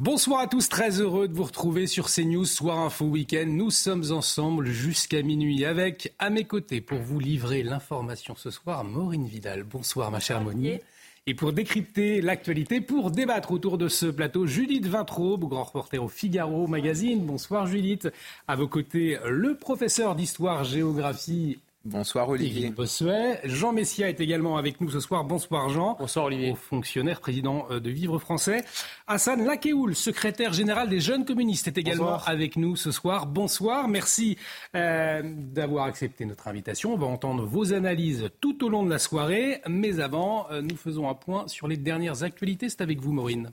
Bonsoir à tous, très heureux de vous retrouver sur CNews Soir Info Week-end. Nous sommes ensemble jusqu'à minuit avec à mes côtés pour vous livrer l'information ce soir, Maureen Vidal. Bonsoir ma chère Monique. Et pour décrypter l'actualité, pour débattre autour de ce plateau, Judith Vintraube, grand reporter au Figaro Magazine. Bonsoir Judith. À vos côtés, le professeur d'histoire-géographie Bonsoir Olivier. Bossuet. Jean Messia est également avec nous ce soir. Bonsoir Jean. Bonsoir Olivier. Fonctionnaire, président euh, de Vivre Français. Hassan Lakeoul, secrétaire général des jeunes communistes, est également avec nous ce soir. Bonsoir. Merci euh, d'avoir accepté notre invitation. On va entendre vos analyses tout au long de la soirée. Mais avant, euh, nous faisons un point sur les dernières actualités. C'est avec vous Maureen.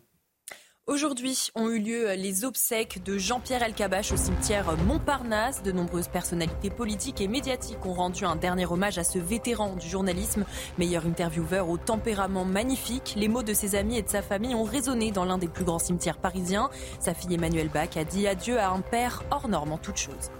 Aujourd'hui ont eu lieu les obsèques de Jean-Pierre Elkabach au cimetière Montparnasse. De nombreuses personnalités politiques et médiatiques ont rendu un dernier hommage à ce vétéran du journalisme, meilleur intervieweur au tempérament magnifique. Les mots de ses amis et de sa famille ont résonné dans l'un des plus grands cimetières parisiens. Sa fille Emmanuelle Bach a dit adieu à un père hors norme en toutes choses.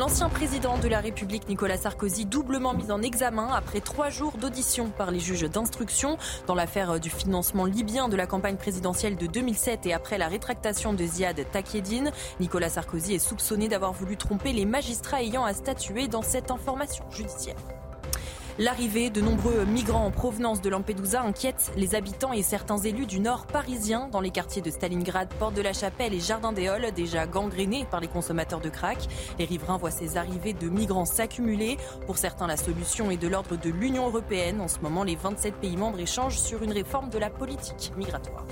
L'ancien président de la République, Nicolas Sarkozy, doublement mis en examen après trois jours d'audition par les juges d'instruction dans l'affaire du financement libyen de la campagne présidentielle de 2007 et après la rétractation de Ziad Takieddine. Nicolas Sarkozy est soupçonné d'avoir voulu tromper les magistrats ayant à statuer dans cette information judiciaire. L'arrivée de nombreux migrants en provenance de Lampedusa inquiète les habitants et certains élus du nord parisien dans les quartiers de Stalingrad, Porte de la Chapelle et Jardin des Halles, déjà gangrénés par les consommateurs de crack. Les riverains voient ces arrivées de migrants s'accumuler. Pour certains, la solution est de l'ordre de l'Union européenne. En ce moment, les 27 pays membres échangent sur une réforme de la politique migratoire.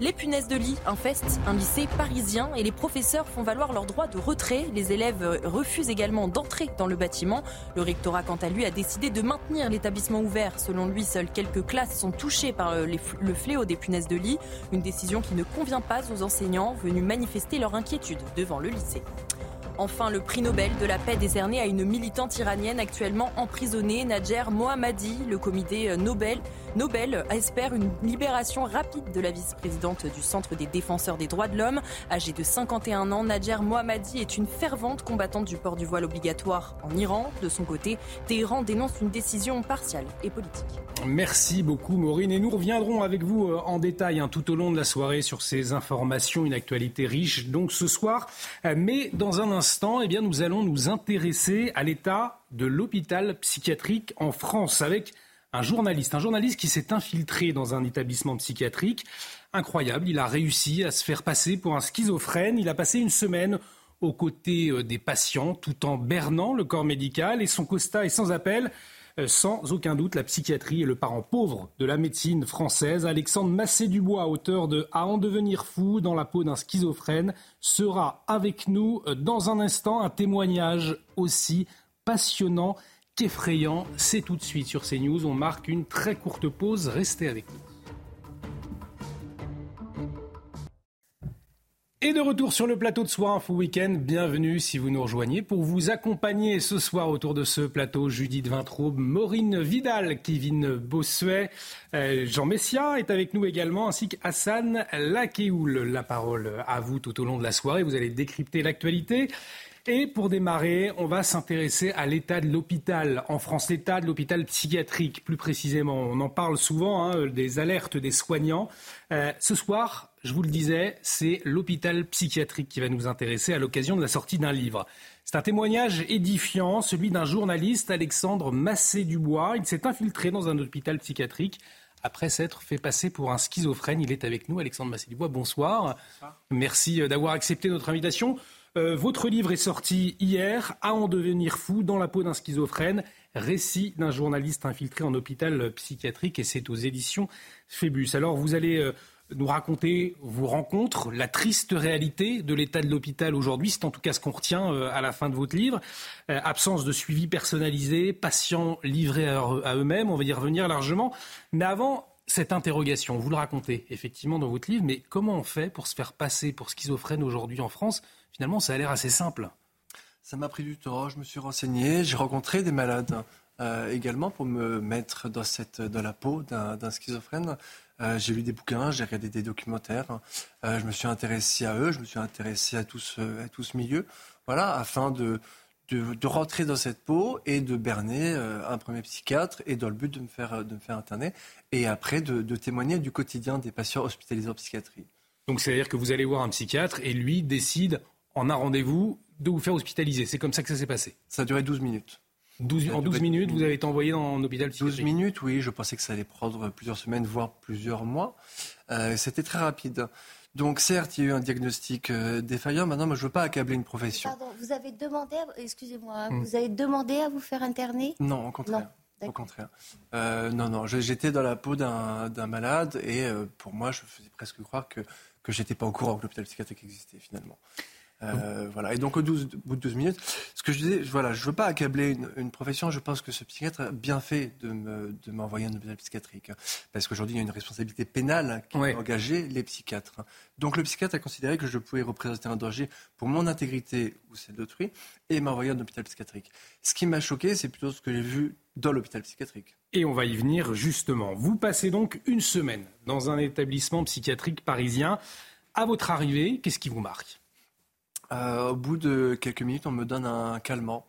Les punaises de lit infestent un lycée parisien et les professeurs font valoir leur droit de retrait. Les élèves refusent également d'entrer dans le bâtiment. Le rectorat, quant à lui, a décidé de maintenir l'établissement ouvert. Selon lui, seules quelques classes sont touchées par le fléau des punaises de lit. Une décision qui ne convient pas aux enseignants venus manifester leur inquiétude devant le lycée. Enfin, le prix Nobel de la paix décerné à une militante iranienne actuellement emprisonnée, Nadjer Mohammadi. Le comité Nobel, Nobel espère une libération rapide de la vice-présidente du Centre des défenseurs des droits de l'homme. Âgée de 51 ans, Nadjer Mohammadi est une fervente combattante du port du voile obligatoire en Iran. De son côté, Téhéran dénonce une décision partiale et politique. Merci beaucoup Maureen et nous reviendrons avec vous euh, en détail hein, tout au long de la soirée sur ces informations, une actualité riche donc ce soir. Euh, mais dans un instant, eh bien, nous allons nous intéresser à l'état de l'hôpital psychiatrique en France avec un journaliste, qui s'est infiltré dans un établissement psychiatrique. Incroyable, il a réussi à se faire passer pour un schizophrène. Il a passé une semaine aux côtés euh, des patients tout en bernant le corps médical et son constat est sans appel. Euh, sans aucun doute, la psychiatrie est le parent pauvre de la médecine française. Alexandre Massé-Dubois, auteur de À en devenir fou dans la peau d'un schizophrène, sera avec nous euh, dans un instant. Un témoignage aussi passionnant qu'effrayant. C'est tout de suite sur CNews. On marque une très courte pause. Restez avec nous. Et de retour sur le plateau de Soir Info Week-end, bienvenue si vous nous rejoignez. Pour vous accompagner ce soir autour de ce plateau, Judith Vintraube, Maureen Vidal, Kevin Bossuet, euh, Jean Messia est avec nous également, ainsi qu'Hassan Lakeoul. La parole à vous tout au long de la soirée, vous allez décrypter l'actualité. Et pour démarrer, on va s'intéresser à l'état de l'hôpital en France, l'état de l'hôpital psychiatrique plus précisément. On en parle souvent, hein, des alertes des soignants. Euh, ce soir, je vous le disais, c'est l'hôpital psychiatrique qui va nous intéresser à l'occasion de la sortie d'un livre. C'est un témoignage édifiant, celui d'un journaliste, Alexandre Massé-Dubois. Il s'est infiltré dans un hôpital psychiatrique après s'être fait passer pour un schizophrène. Il est avec nous, Alexandre Massé-Dubois. Bonsoir. Merci euh, d'avoir accepté notre invitation. Euh, votre livre est sorti hier, À en devenir fou, dans la peau d'un schizophrène, récit d'un journaliste infiltré en hôpital psychiatrique, et c'est aux éditions Phébus. Alors vous allez euh, nous raconter vos rencontres, la triste réalité de l'état de l'hôpital aujourd'hui, c'est en tout cas ce qu'on retient euh, à la fin de votre livre. absence de suivi personnalisé, patients livrés à eux-mêmes, on va y revenir largement. Mais avant, cette interrogation, vous le racontez effectivement dans votre livre, mais comment on fait pour se faire passer pour schizophrène aujourd'hui en France Finalement, ça a l'air assez simple. Ça m'a pris du temps, je me suis renseigné, j'ai rencontré des malades euh, également pour me mettre dans, cette, dans la peau d'un schizophrène. Euh, j'ai lu des bouquins, j'ai regardé des documentaires, euh, je me suis intéressé à eux, je me suis intéressé à tout ce, à tout ce milieu, voilà, afin de, de, rentrer dans cette peau et de berner un premier psychiatre et dans le but de me faire, de me faire interner et après de, de témoigner du quotidien des patients hospitalisés en psychiatrie. Donc c'est-à-dire que vous allez voir un psychiatre et lui décide en un rendez-vous de vous faire hospitaliser. C'est comme ça que ça s'est passé. Ça a duré 12 minutes. 12, en 12 minutes, vous avez été envoyé dans un hôpital psychiatrique 12 minutes, oui. Je pensais que ça allait prendre plusieurs semaines, voire plusieurs mois. Euh, C'était très rapide. Donc certes, il y a eu un diagnostic euh, défaillant. Maintenant, moi, je ne veux pas accabler une profession. Pardon, vous avez demandé, excusez-moi, hein, hmm. vous avez demandé à vous faire interner? Non, au contraire. au contraire. Euh, non, non, j'étais dans la peau d'un malade et euh, pour moi, je faisais presque croire que, que j'étais pas au courant que l'hôpital psychiatrique existait finalement. Euh, voilà. Et donc au, 12, bout de 12 minutes, ce que je disais, voilà, je veux pas accabler une, profession. Je pense que ce psychiatre a bien fait de, me, de m'envoyer un hôpital psychiatrique, parce qu'aujourd'hui il y a une responsabilité pénale qui ouais. engager les psychiatres. Donc le psychiatre a considéré que je pouvais représenter un danger pour mon intégrité ou celle d'autrui, et m'a envoyé un hôpital psychiatrique. Ce qui m'a choqué, c'est plutôt ce que j'ai vu dans l'hôpital psychiatrique. Et on va y venir justement. Vous passez donc une semaine dans un établissement psychiatrique parisien. À votre arrivée, qu'est-ce qui vous marque? Euh, au bout de quelques minutes, on me donne un calmant.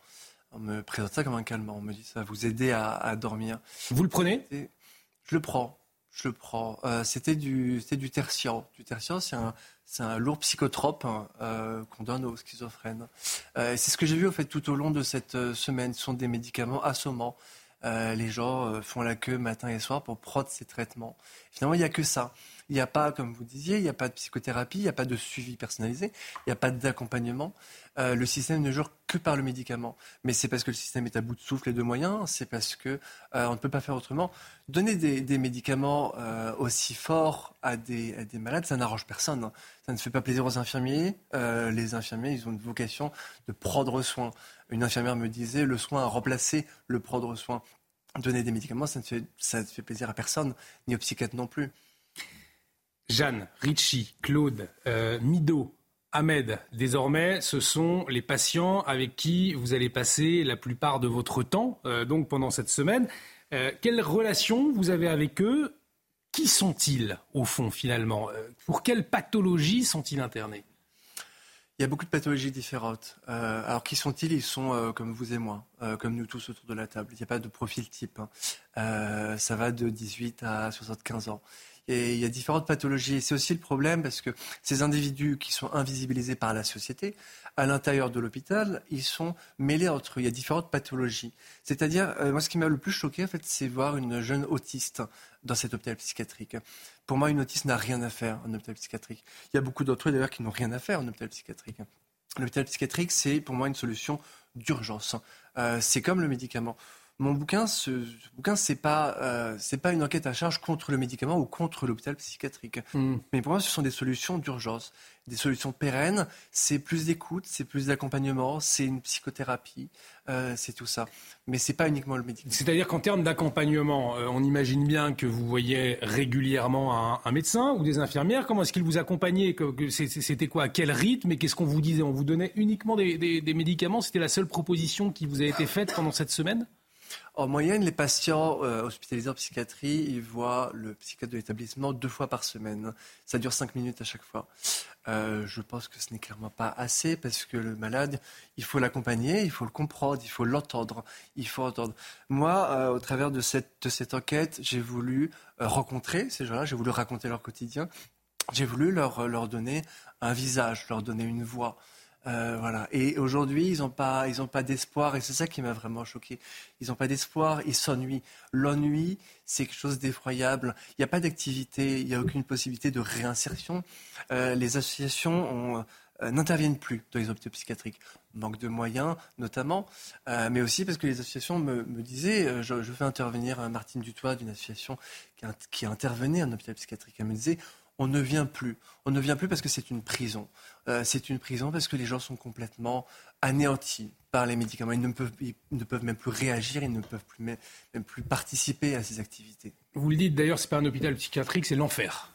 On me présente ça comme un calmant. On me dit ça va vous aider à, dormir. Vous le prenez? Je le prends. Je le prends. Euh, c'était du, du tertian. Du tertian, c'est un, un lourd psychotrope hein, euh, qu'on donne aux schizophrènes. c'est ce que j'ai vu au fait tout au long de cette semaine. Ce sont des médicaments assommants. les gens font la queue matin et soir pour prendre ces traitements. Finalement, il n'y a que ça. Il n'y a pas, comme vous disiez, il n'y a pas de psychothérapie, il n'y a pas de suivi personnalisé, il n'y a pas d'accompagnement. Euh, le système ne jure que par le médicament. Mais c'est parce que le système est à bout de souffle et de moyens, c'est parce que euh, on ne peut pas faire autrement. Donner des, médicaments euh, aussi forts à des, malades, ça n'arrange personne. Ça ne fait pas plaisir aux infirmiers. les infirmiers, ils ont une vocation de prendre soin. Une infirmière me disait, le soin a remplacé le prendre soin. Donner des médicaments, ça ne fait, ça ne fait plaisir à personne, ni aux psychiatres non plus. Jeanne, Richie, Claude, euh, Mido, Ahmed, désormais, ce sont les patients avec qui vous allez passer la plupart de votre temps, euh, donc pendant cette semaine. Euh, quelle relation vous avez avec eux? Qui sont-ils, au fond, finalement? Pour quelle pathologie sont-ils internés? Il y a beaucoup de pathologies différentes. alors, qui sont-ils? Ils sont comme vous et moi, comme nous tous autour de la table. Il n'y a pas de profil type. Hein. ça va de 18 à 75 ans. Et il y a différentes pathologies. Et c'est aussi le problème parce que ces individus qui sont invisibilisés par la société, à l'intérieur de l'hôpital, ils sont mêlés entre eux. Il y a différentes pathologies. C'est-à-dire, euh, moi, ce qui m'a le plus choqué, en fait, c'est voir une jeune autiste dans cet hôpital psychiatrique. Pour moi, une autiste n'a rien à faire en hôpital psychiatrique. Il y a beaucoup d'autres d'ailleurs qui n'ont rien à faire en hôpital psychiatrique. L'hôpital psychiatrique, c'est pour moi une solution d'urgence. Euh, c'est comme le médicament mon bouquin, ce, bouquin, c'est pas, euh, c'est pas une enquête à charge contre le médicament ou contre l'hôpital psychiatrique. Hmm. Mais pour moi, ce sont des solutions d'urgence, des solutions pérennes. C'est plus d'écoute, c'est plus d'accompagnement, c'est une psychothérapie, euh, c'est tout ça. Mais c'est pas uniquement le médicament. C'est-à-dire qu'en termes d'accompagnement, euh, on imagine bien que vous voyez régulièrement un, médecin ou des infirmières. Comment est-ce qu'ils vous accompagnaient? C'était quoi? À quel rythme? Et qu'est-ce qu'on vous disait? On vous donnait uniquement des, des médicaments? C'était la seule proposition qui vous a été faite pendant cette semaine? En moyenne, les patients euh, hospitalisés en psychiatrie, ils voient le psychiatre de l'établissement deux fois par semaine. Ça dure cinq minutes à chaque fois. Euh, je pense que ce n'est clairement pas assez parce que le malade, il faut l'accompagner, il faut le comprendre, il faut l'entendre, il faut entendre. Moi, euh, au travers de cette, enquête, j'ai voulu rencontrer ces gens-là, j'ai voulu raconter leur quotidien, j'ai voulu leur donner un visage, leur donner une voix. Euh, voilà. Et aujourd'hui, ils n'ont pas, ils pas d'espoir, et c'est ça qui m'a vraiment choqué. Ils n'ont pas d'espoir, ils s'ennuient. L'ennui, c'est quelque chose d'effroyable. Il n'y a pas d'activité, il n'y a aucune possibilité de réinsertion. Euh, les associations euh, n'interviennent plus dans les hôpitaux psychiatriques. Manque de moyens, notamment, mais aussi parce que les associations me, disaient, je, fais intervenir Martine Dutoit d'une association qui, qui a intervenu en hôpital psychiatrique. Elle me disait, on ne vient plus. On ne vient plus parce que c'est une prison. Euh, c'est une prison parce que les gens sont complètement anéantis par les médicaments. Ils ne peuvent, ne peuvent même plus réagir, ils ne peuvent plus, même, plus participer à ces activités. Vous le dites d'ailleurs, c'est pas un hôpital psychiatrique, c'est l'enfer.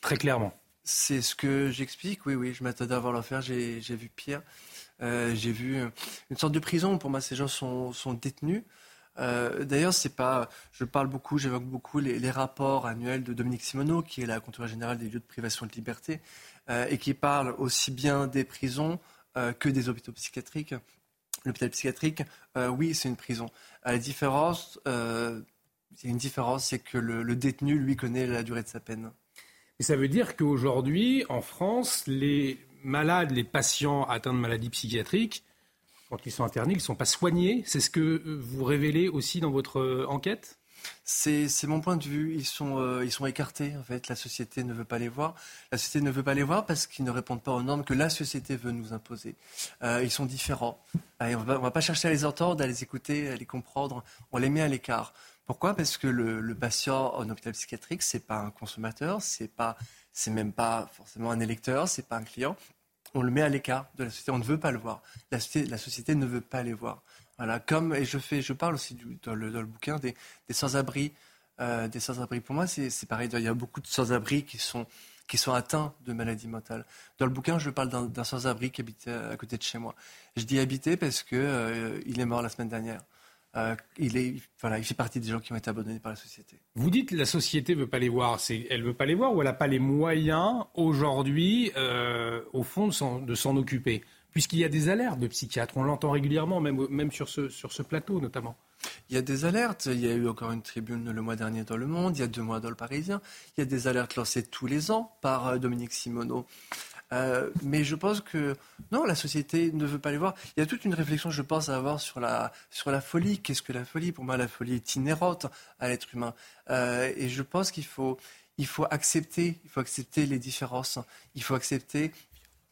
Très clairement. C'est ce que j'explique, oui, oui. Je m'attendais à voir l'enfer, j'ai vu pire. Euh, j'ai vu une sorte de prison. Pour moi, ces gens sont, sont détenus. Euh, d'ailleurs, c'est pas. Je parle beaucoup, j'évoque beaucoup les, rapports annuels de Dominique Simoneau, qui est la contrôleur générale des lieux de privation de liberté, euh, et qui parle aussi bien des prisons que des hôpitaux psychiatriques. L'hôpital psychiatrique, oui, c'est une prison. la différence, il y a une différence, c'est que le, le détenu, lui, connaît la durée de sa peine. Et ça veut dire qu'aujourd'hui, en France, les malades, les patients atteints de maladies psychiatriques, quand ils sont internés, ils ne sont pas soignés. C'est ce que euh, vous révélez aussi dans votre euh, enquête? C'est mon point de vue. Ils sont, euh, ils sont écartés, en fait. La société ne veut pas les voir. La société ne veut pas les voir parce qu'ils ne répondent pas aux normes que la société veut nous imposer. ils sont différents. on ne va, pas chercher à les entendre, à les écouter, à les comprendre. On les met à l'écart. Pourquoi? Parce que le, patient en hôpital psychiatrique, c'est pas un consommateur, c'est pas c'est même pas forcément un électeur, c'est pas un client. On le met à l'écart de la société, on ne veut pas le voir. La société, ne veut pas les voir. Voilà, comme, et je, fais, je parle aussi dans, le, dans, le, bouquin des, des sans-abri. Euh, des sans-abri, pour moi, c'est pareil. Il y a beaucoup de sans-abri qui sont, qui sont atteints de maladies mentales. Dans le bouquin, je parle d'un sans-abri qui habite à, côté de chez moi. Je dis habité parce qu'il euh, il est mort la semaine dernière. Euh, il, est, voilà, il fait partie des gens qui ont été abandonnés par la société. Vous dites que la société ne veut pas les voir. Elle ne veut pas les voir ou elle n'a pas les moyens aujourd'hui, euh, au fond, de s'en occuper? Puisqu'il y a des alertes de psychiatres, on l'entend régulièrement, même, même sur, ce, sur ce plateau notamment. Il y a des alertes. Il y a eu encore une tribune le mois dernier dans Le Monde, il y a deux mois dans Le Parisien. Il y a des alertes lancées tous les ans par euh, Dominique Simoneau. Euh, mais je pense que non, la société ne veut pas les voir. Il y a toute une réflexion, je pense, à avoir sur la, sur la folie. Qu'est-ce que la folie? Pour moi, la folie est inhérente à l'être humain. Euh, et je pense qu'il faut, il faut accepter, il faut accepter les différences. Il faut accepter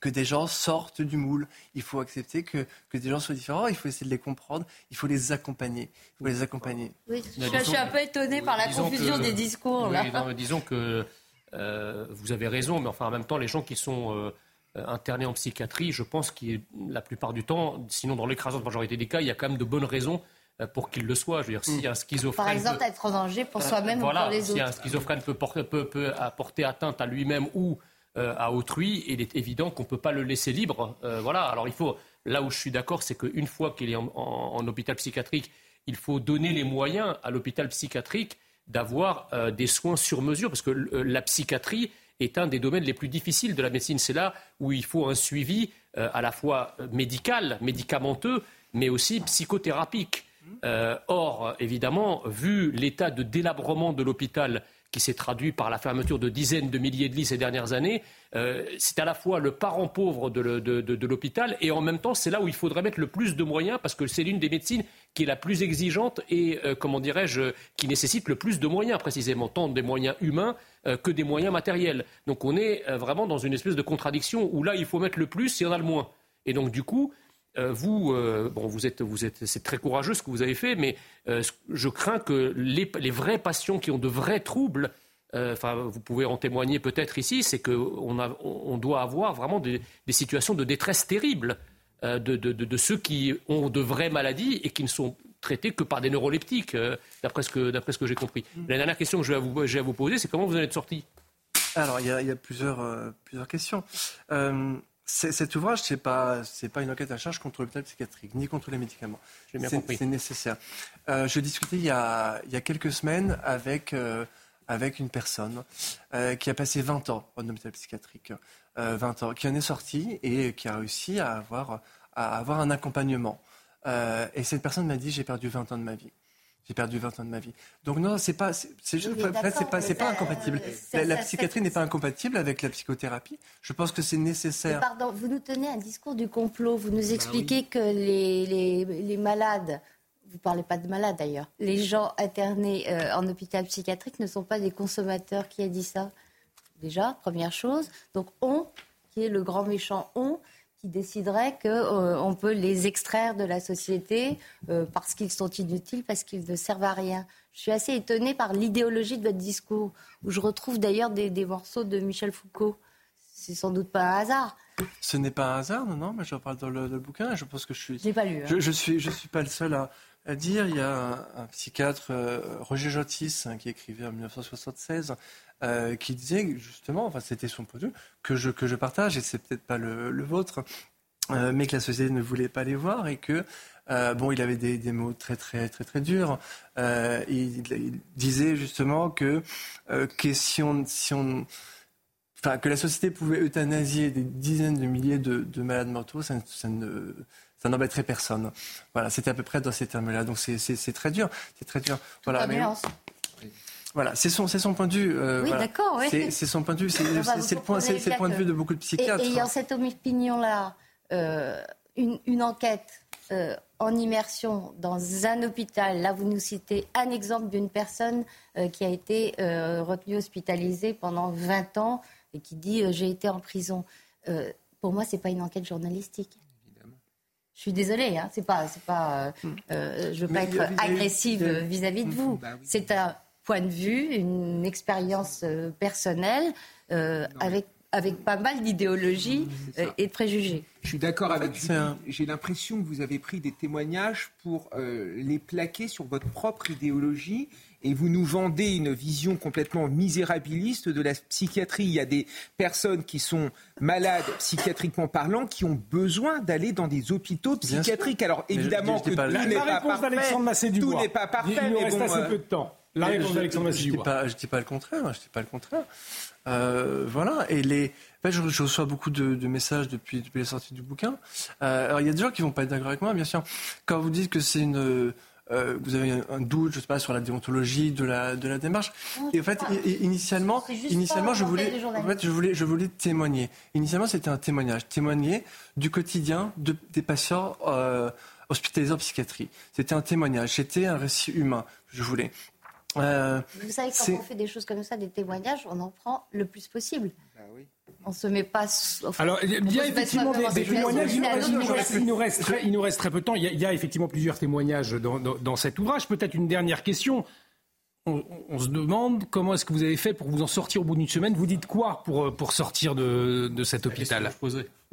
que des gens sortent du moule. Il faut accepter que, que des gens soient différents. Il faut essayer de les comprendre. Il faut les accompagner. Il faut les accompagner. Oui, je, suis un peu étonnée par la confusion des discours. Là. disons que vous avez raison, mais enfin en même temps, les gens qui sont euh, internés en psychiatrie, je pense que la plupart du temps, sinon dans l'écrasante majorité des cas, il y a quand même de bonnes raisons euh, pour qu'ils le soient. Je veux dire, si un schizophrène. Par exemple, être en danger pour soi-même ou pour les autres. Si un schizophrène peut, porter, peut, apporter atteinte à lui-même ou à autrui, il est évident qu'on ne peut pas le laisser libre. voilà. Alors il faut. Là où je suis d'accord, c'est qu'une fois qu'il est en, hôpital psychiatrique, il faut donner les moyens à l'hôpital psychiatrique d'avoir euh, des soins sur mesure, parce que euh, la psychiatrie est un des domaines les plus difficiles de la médecine. C'est là où il faut un suivi euh, à la fois médical, médicamenteux, mais aussi psychothérapique. or, évidemment, vu l'état de délabrement de l'hôpital qui s'est traduit par la fermeture de dizaines de milliers de lits ces dernières années, euh, c'est à la fois le parent pauvre de, l'hôpital et en même temps c'est là où il faudrait mettre le plus de moyens parce que c'est l'une des médecines qui est la plus exigeante et, euh, comment dirais-je, qui nécessite le plus de moyens précisément, tant des moyens humains euh, que des moyens matériels. Donc on est vraiment dans une espèce de contradiction où là il faut mettre le plus et on a le moins. Et donc du coup, vous, bon, vous êtes, vous êtes, c'est très courageux ce que vous avez fait, mais je crains que les, les, vrais patients qui ont de vrais troubles euh, enfin, vous pouvez en témoigner peut-être ici, c'est qu'on on doit avoir vraiment des, situations de détresse terribles euh, de, ceux qui ont de vraies maladies et qui ne sont traités que par des neuroleptiques, euh, d'après ce que, j'ai compris. La dernière question que je vais à vous, poser, c'est comment vous en êtes sorti? Alors, il y a, plusieurs, questions. cet ouvrage, ce n'est pas, pas une enquête à charge contre l'hôpital psychiatrique, ni contre les médicaments. C'est nécessaire. je discutais il y, a, il y a quelques semaines avec avec une personne euh, qui a passé 20 ans en hôpital psychiatrique, 20 euh, ans, qui en est sortie et qui a réussi à avoir, à avoir un accompagnement. Euh, et cette personne m'a dit j'ai perdu 20 ans de ma vie. J'ai perdu 20 ans de ma vie. Donc non, c'est pas, c'est, pas, c'est pas incompatible. La, psychiatrie n'est pas incompatible avec la psychothérapie. Je pense que c'est nécessaire. pardon, vous nous tenez un discours du complot. Vous nous bah expliquez que les, les, les malades vous ne parlez pas de malades d'ailleurs. Les gens internés euh, en hôpital psychiatrique ne sont pas des consommateurs. Qui a dit ça? Déjà, première chose. Donc, on, qui est le grand méchant on, qui déciderait qu'on peut les extraire de la société parce qu'ils sont inutiles, parce qu'ils ne servent à rien. Je suis assez étonnée par l'idéologie de votre discours, où je retrouve d'ailleurs des, morceaux de Michel Foucault. C'est sans doute pas un hasard. Ce n'est pas un hasard, non, non, mais j'en parle dans le, bouquin. Je pense que je suis. Pas lu. Hein. Je, je, suis, je suis pas le seul à, à dire. Il y a un, psychiatre, euh, Roger Jotis, hein, qui écrivait en 1976, euh, qui disait justement, enfin c'était son point de vue, que je, que je partage, et c'est peut-être pas le, le vôtre, euh, mais que la société ne voulait pas les voir et que bon, il avait des, des, mots très très très très durs. Il, disait justement que, que si on, si on Enfin, que la société pouvait euthanasier des dizaines de milliers de, de malades mentaux, ça, ça ne, ça n'embêterait personne. Voilà, c'était à peu près dans ces termes-là. Donc c'est très dur, c'est très dur. Voilà, mais, voilà, c'est son, son point de vue. Euh, oui, d'accord. Oui. C'est son point de vue. C'est le point, c'est le point de vue de beaucoup de psychiatres. Et, ayant cette opinion-là, euh, une, une, enquête euh, en immersion dans un hôpital. Là, vous nous citez un exemple d'une personne qui a été retenue hospitalisée pendant 20 ans et qui dit j'ai été en prison. pour moi, c'est pas une enquête journalistique. Je suis désolée, hein, c'est pas, c'est pas, euh, euh je veux pas être agressive vis-à-vis de vous. Bah c'est un point de vue, une expérience euh, personnelle euh, avec avec pas mal d'idéologie et de préjugés. Je suis d'accord avec vous. J'ai l'impression que vous avez pris des témoignages pour les plaquer sur votre propre idéologie et vous nous vendez une vision complètement misérabiliste de la psychiatrie. Il y a des personnes qui sont malades psychiatriquement parlant qui ont besoin d'aller dans des hôpitaux psychiatriques. Alors évidemment que tout n'est pas parfait. Tout n'est pas parfait. Il nous reste assez euh, peu de temps. La réponse d'Alexandre Je ne dis, pas le contraire. Je dis pas le contraire. Euh, voilà. Et les, je, reçois beaucoup de, messages depuis, depuis la sortie du bouquin. Euh, alors, il y a des gens qui vont pas être d'accord avec moi, bien sûr. Quand vous dites que c'est une euh, vous avez un, doute, je sais pas, sur la déontologie de la, de la démarche. et en fait, initialement, initialement, je voulais, en fait, je voulais, je voulais témoigner. Initialement, c'était un témoignage, témoigner du quotidien de, des patients euh, hospitalisés en psychiatrie. C'était un témoignage, c'était un récit humain. Je voulais. Euh, vous savez, quand on fait des choses comme ça, des témoignages, on en prend le plus possible. Bah oui. On se met pas. Alors, il y a effectivement des, témoignages. Il nous, reste, très, il nous reste très peu de temps. Il y a, effectivement plusieurs témoignages dans, dans, cet ouvrage. Peut-être une dernière question. On, se demande comment est-ce que vous avez fait pour vous en sortir au bout d'une semaine. Vous dites quoi pour, pour sortir de, de cet hôpital?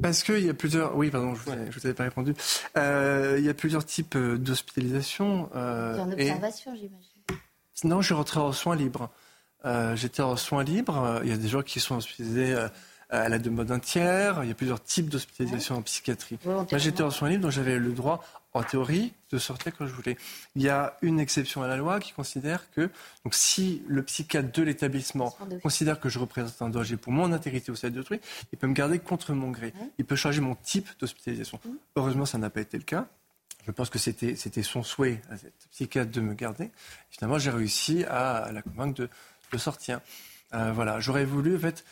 Parce qu'il y a plusieurs. Oui, pardon, je ne vous, avais pas répondu. Euh, il y a plusieurs types euh, d'hospitalisation. Euh, en observation, j'imagine. Non, je suis rentré en soins libres. Euh, j'étais en soins libres. Il y a des gens qui sont hospitalisés euh, à la demande d'un tiers. Il y a plusieurs types d'hospitalisation en psychiatrie. Moi, j'étais en soins libres, donc j'avais le droit, en théorie, de sortir quand je voulais. Il y a une exception à la loi qui considère que, donc, si le psychiatre de l'établissement considère que je représente un danger pour mon intégrité au sein d'autrui, il peut me garder contre mon gré. Il peut changer mon type d'hospitalisation. Heureusement, ça n'a pas été le cas. Je pense que c'était son souhait à cette psychiatre de me garder. Finalement, j'ai réussi à, la convaincre de, de sortir. Euh, voilà, j'aurais voulu, en fait,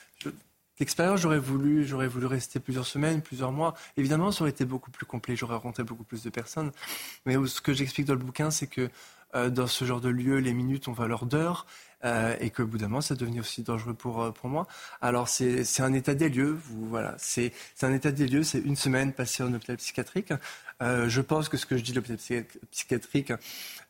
l'expérience, j'aurais voulu, j'aurais voulu rester plusieurs semaines, plusieurs mois. Évidemment, ça aurait été beaucoup plus complet, j'aurais rencontré beaucoup plus de personnes. Mais ce que j'explique dans le bouquin, c'est que euh, dans ce genre de lieu, les minutes ont valeur d'heure. Euh, et que bout d'un moment, ça devenait aussi dangereux pour, euh, pour moi. Alors, c'est un état des lieux. Voilà, c'est un état des lieux. C'est une semaine passée en hôpital psychiatrique. Euh, je pense que ce que je dis de l'hôpital psychiatrique,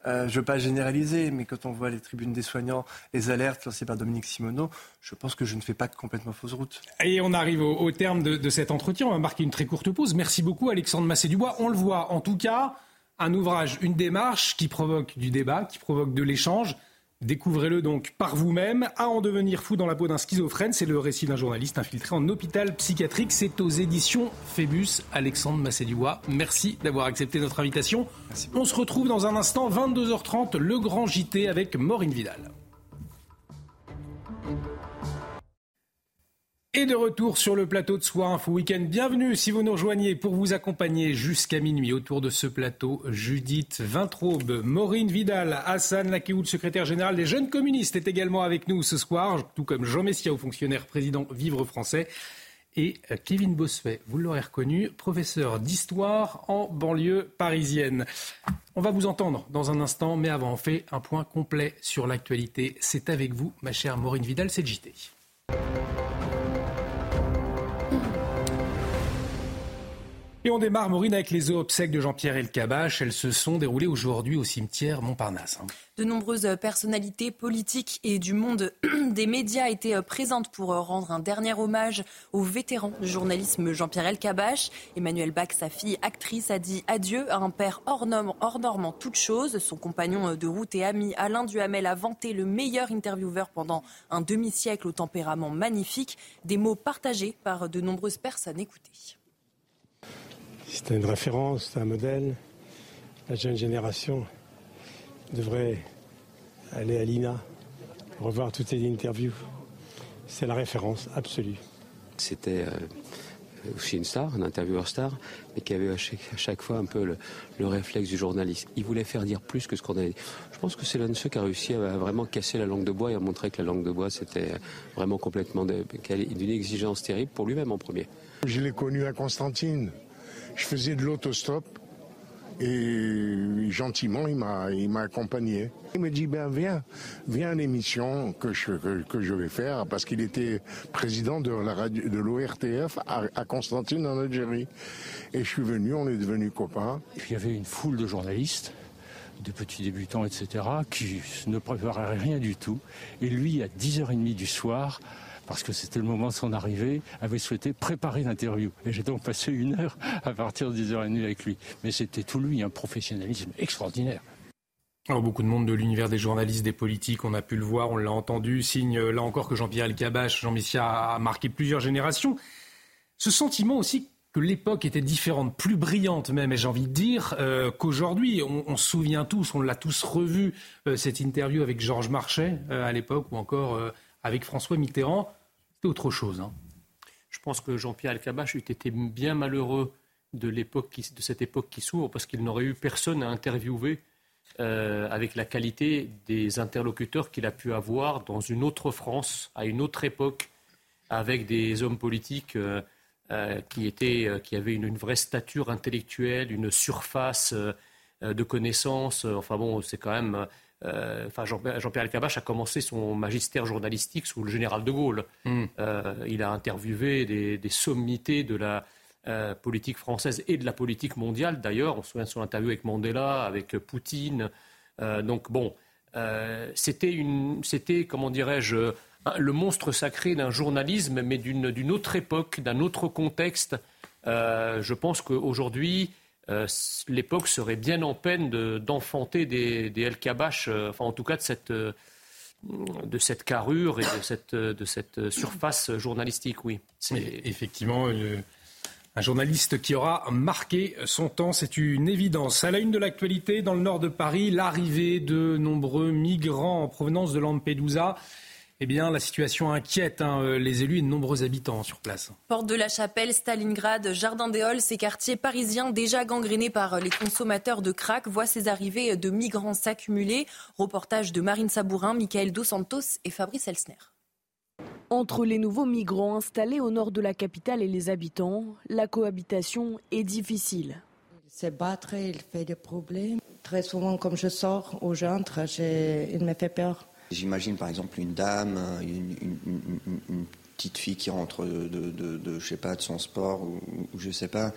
je ne veux pas généraliser, mais quand on voit les tribunes des soignants, les alertes lancées par Dominique Simoneau, je pense que je ne fais pas complètement fausse route. Et on arrive au, terme de, de, cet entretien. On va marquer une très courte pause. Merci beaucoup, Alexandre Massé-Dubois. On le voit, en tout cas, un ouvrage, une démarche qui provoque du débat, qui provoque de l'échange. Découvrez-le donc par vous-même. À en devenir fou dans la peau d'un schizophrène, c'est le récit d'un journaliste infiltré en hôpital psychiatrique. C'est aux éditions Phébus. Alexandre Massédubois, merci d'avoir accepté notre invitation. On se retrouve dans un instant, 22h30, le grand JT avec Maureen Vidal. Et de retour sur le plateau de Soir Info Week-end. Bienvenue si vous nous rejoignez pour vous accompagner jusqu'à minuit autour de ce plateau. Judith Vintraube, Maureen Vidal, Hassan Lakéoud, secrétaire général des Jeunes communistes, est également avec nous ce soir, tout comme Jean Messia, fonctionnaire président Vivre Français, et Kevin Bossuet, vous l'aurez reconnu, professeur d'histoire en banlieue parisienne. On va vous entendre dans un instant, mais avant, on fait un point complet sur l'actualité. C'est avec vous, ma chère Maureen Vidal, c'est JT. Et on démarre, Maureen, avec les obsèques de Jean-Pierre Elkabach. Elles se sont déroulées aujourd'hui au cimetière Montparnasse. Hein. De nombreuses personnalités politiques et du monde des médias étaient présentes pour rendre un dernier hommage au vétéran du journalisme Jean-Pierre Elkabach. Emmanuel Bach, sa fille actrice, a dit adieu à un père hors norme, hors en toutes choses. Son compagnon de route et ami Alain Duhamel a vanté le meilleur intervieweur pendant un demi-siècle au tempérament magnifique. Des mots partagés par de nombreuses personnes écoutées. C'est une référence, c'est un modèle. La jeune génération devrait aller à l'INA, revoir toutes ces interviews. C'est la référence absolue. C'était euh, aussi une star, un intervieweur star, mais qui avait à chaque, fois un peu le, réflexe du journaliste. Il voulait faire dire plus que ce qu'on avait dit. Je pense que c'est l'un de ceux qui a réussi à, vraiment casser la langue de bois et à montrer que la langue de bois, c'était vraiment complètement d'une exigence terrible pour lui-même en premier. Je l'ai connu à Constantine je faisais de l'autostop et gentiment, il m'a, il m'a accompagné. Il me dit, ben viens, viens à l'émission que je, que, je vais faire, parce qu'il était président de, l'ORTF à, Constantine en Algérie. Et je suis venu, on est devenus copains. Il y avait une foule de journalistes, de petits débutants, etc., qui ne préparaient rien du tout. Et lui, à 10h30 du soir, parce que c'était le moment de son arrivée, avait souhaité préparer l'interview. Et j'ai donc passé une heure à partir de 10h30 avec lui. Mais c'était tout lui, un professionnalisme extraordinaire. Alors, beaucoup de monde de l'univers des journalistes, des politiques, on a pu le voir, on l'a entendu, signe là encore que Jean-Pierre Elkabbach, Jean Messia a marqué plusieurs générations. Ce sentiment aussi que l'époque était différente, plus brillante même, et j'ai envie de dire euh, qu'aujourd'hui, on, se souvient tous, on l'a tous revu, euh, cette interview avec Georges Marchais euh, à l'époque, ou encore avec François Mitterrand, c'était autre chose. Hein. Je pense que Jean-Pierre Elkabbach eût été bien malheureux de, l'époque de cette époque qui s'ouvre parce qu'il n'aurait eu personne à interviewer euh, avec la qualité des interlocuteurs qu'il a pu avoir dans une autre France, à une autre époque, avec des hommes politiques euh, euh, qui, avaient une, vraie stature intellectuelle, une surface de connaissances. Enfin bon, c'est quand même enfin, Jean-Pierre Elkabbach a commencé son magistère journalistique sous le général de Gaulle. Hmm. Euh, il a interviewé des, sommités de la euh, politique française et de la politique mondiale. D'ailleurs, on se souvient de son interview avec Mandela, avec Poutine. donc bon, c'était, c'était, comment dirais-je, le monstre sacré d'un journalisme, mais d'une autre époque, d'un autre contexte. je pense qu'aujourd'hui, euh, l'époque serait bien en peine d'enfanter des, El euh, enfin en tout cas de cette, euh, de cette carrure et de cette, de cette surface journalistique, oui. Effectivement, un journaliste qui aura marqué son temps, c'est une évidence. À la une de l'actualité, dans le nord de Paris, l'arrivée de nombreux migrants en provenance de Lampedusa. Eh bien, la situation inquiète hein, euh, les élus et de nombreux habitants sur place. Porte de la Chapelle, Stalingrad, Jardin des Halles, ces quartiers parisiens déjà gangrénés par les consommateurs de crack voient ces arrivées de migrants s'accumuler. Reportage de Marine Sabourin, Michael Dos Santos et Fabrice Elsner. Entre les nouveaux migrants installés au nord de la capitale et les habitants, la cohabitation est difficile. Il se battre, il fait des problèmes. Très souvent, comme je sors au j'entre, il me fait peur. J'imagine par exemple une dame, une, petite fille qui rentre de, je sais pas, de son sport ou, je sais pas.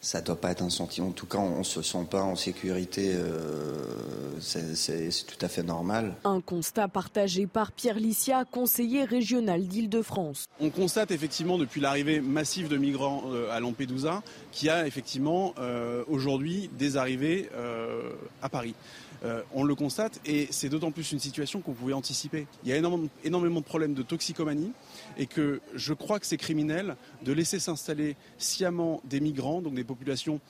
Ça doit pas être un sentiment. En tout cas, on se sent pas en sécurité. Euh, c'est tout à fait normal. Un constat partagé par Pierre Licia, conseiller régional d'Île-de-France. On constate effectivement depuis l'arrivée massive de migrants euh, à Lampedusa qu'il y a effectivement euh, aujourd'hui des arrivées à Paris. Euh, on le constate et c'est d'autant plus une situation qu'on pouvait anticiper. Il y a énormément, de problèmes de toxicomanie et que je crois que c'est criminel de laisser s'installer sciemment des migrants, donc des populations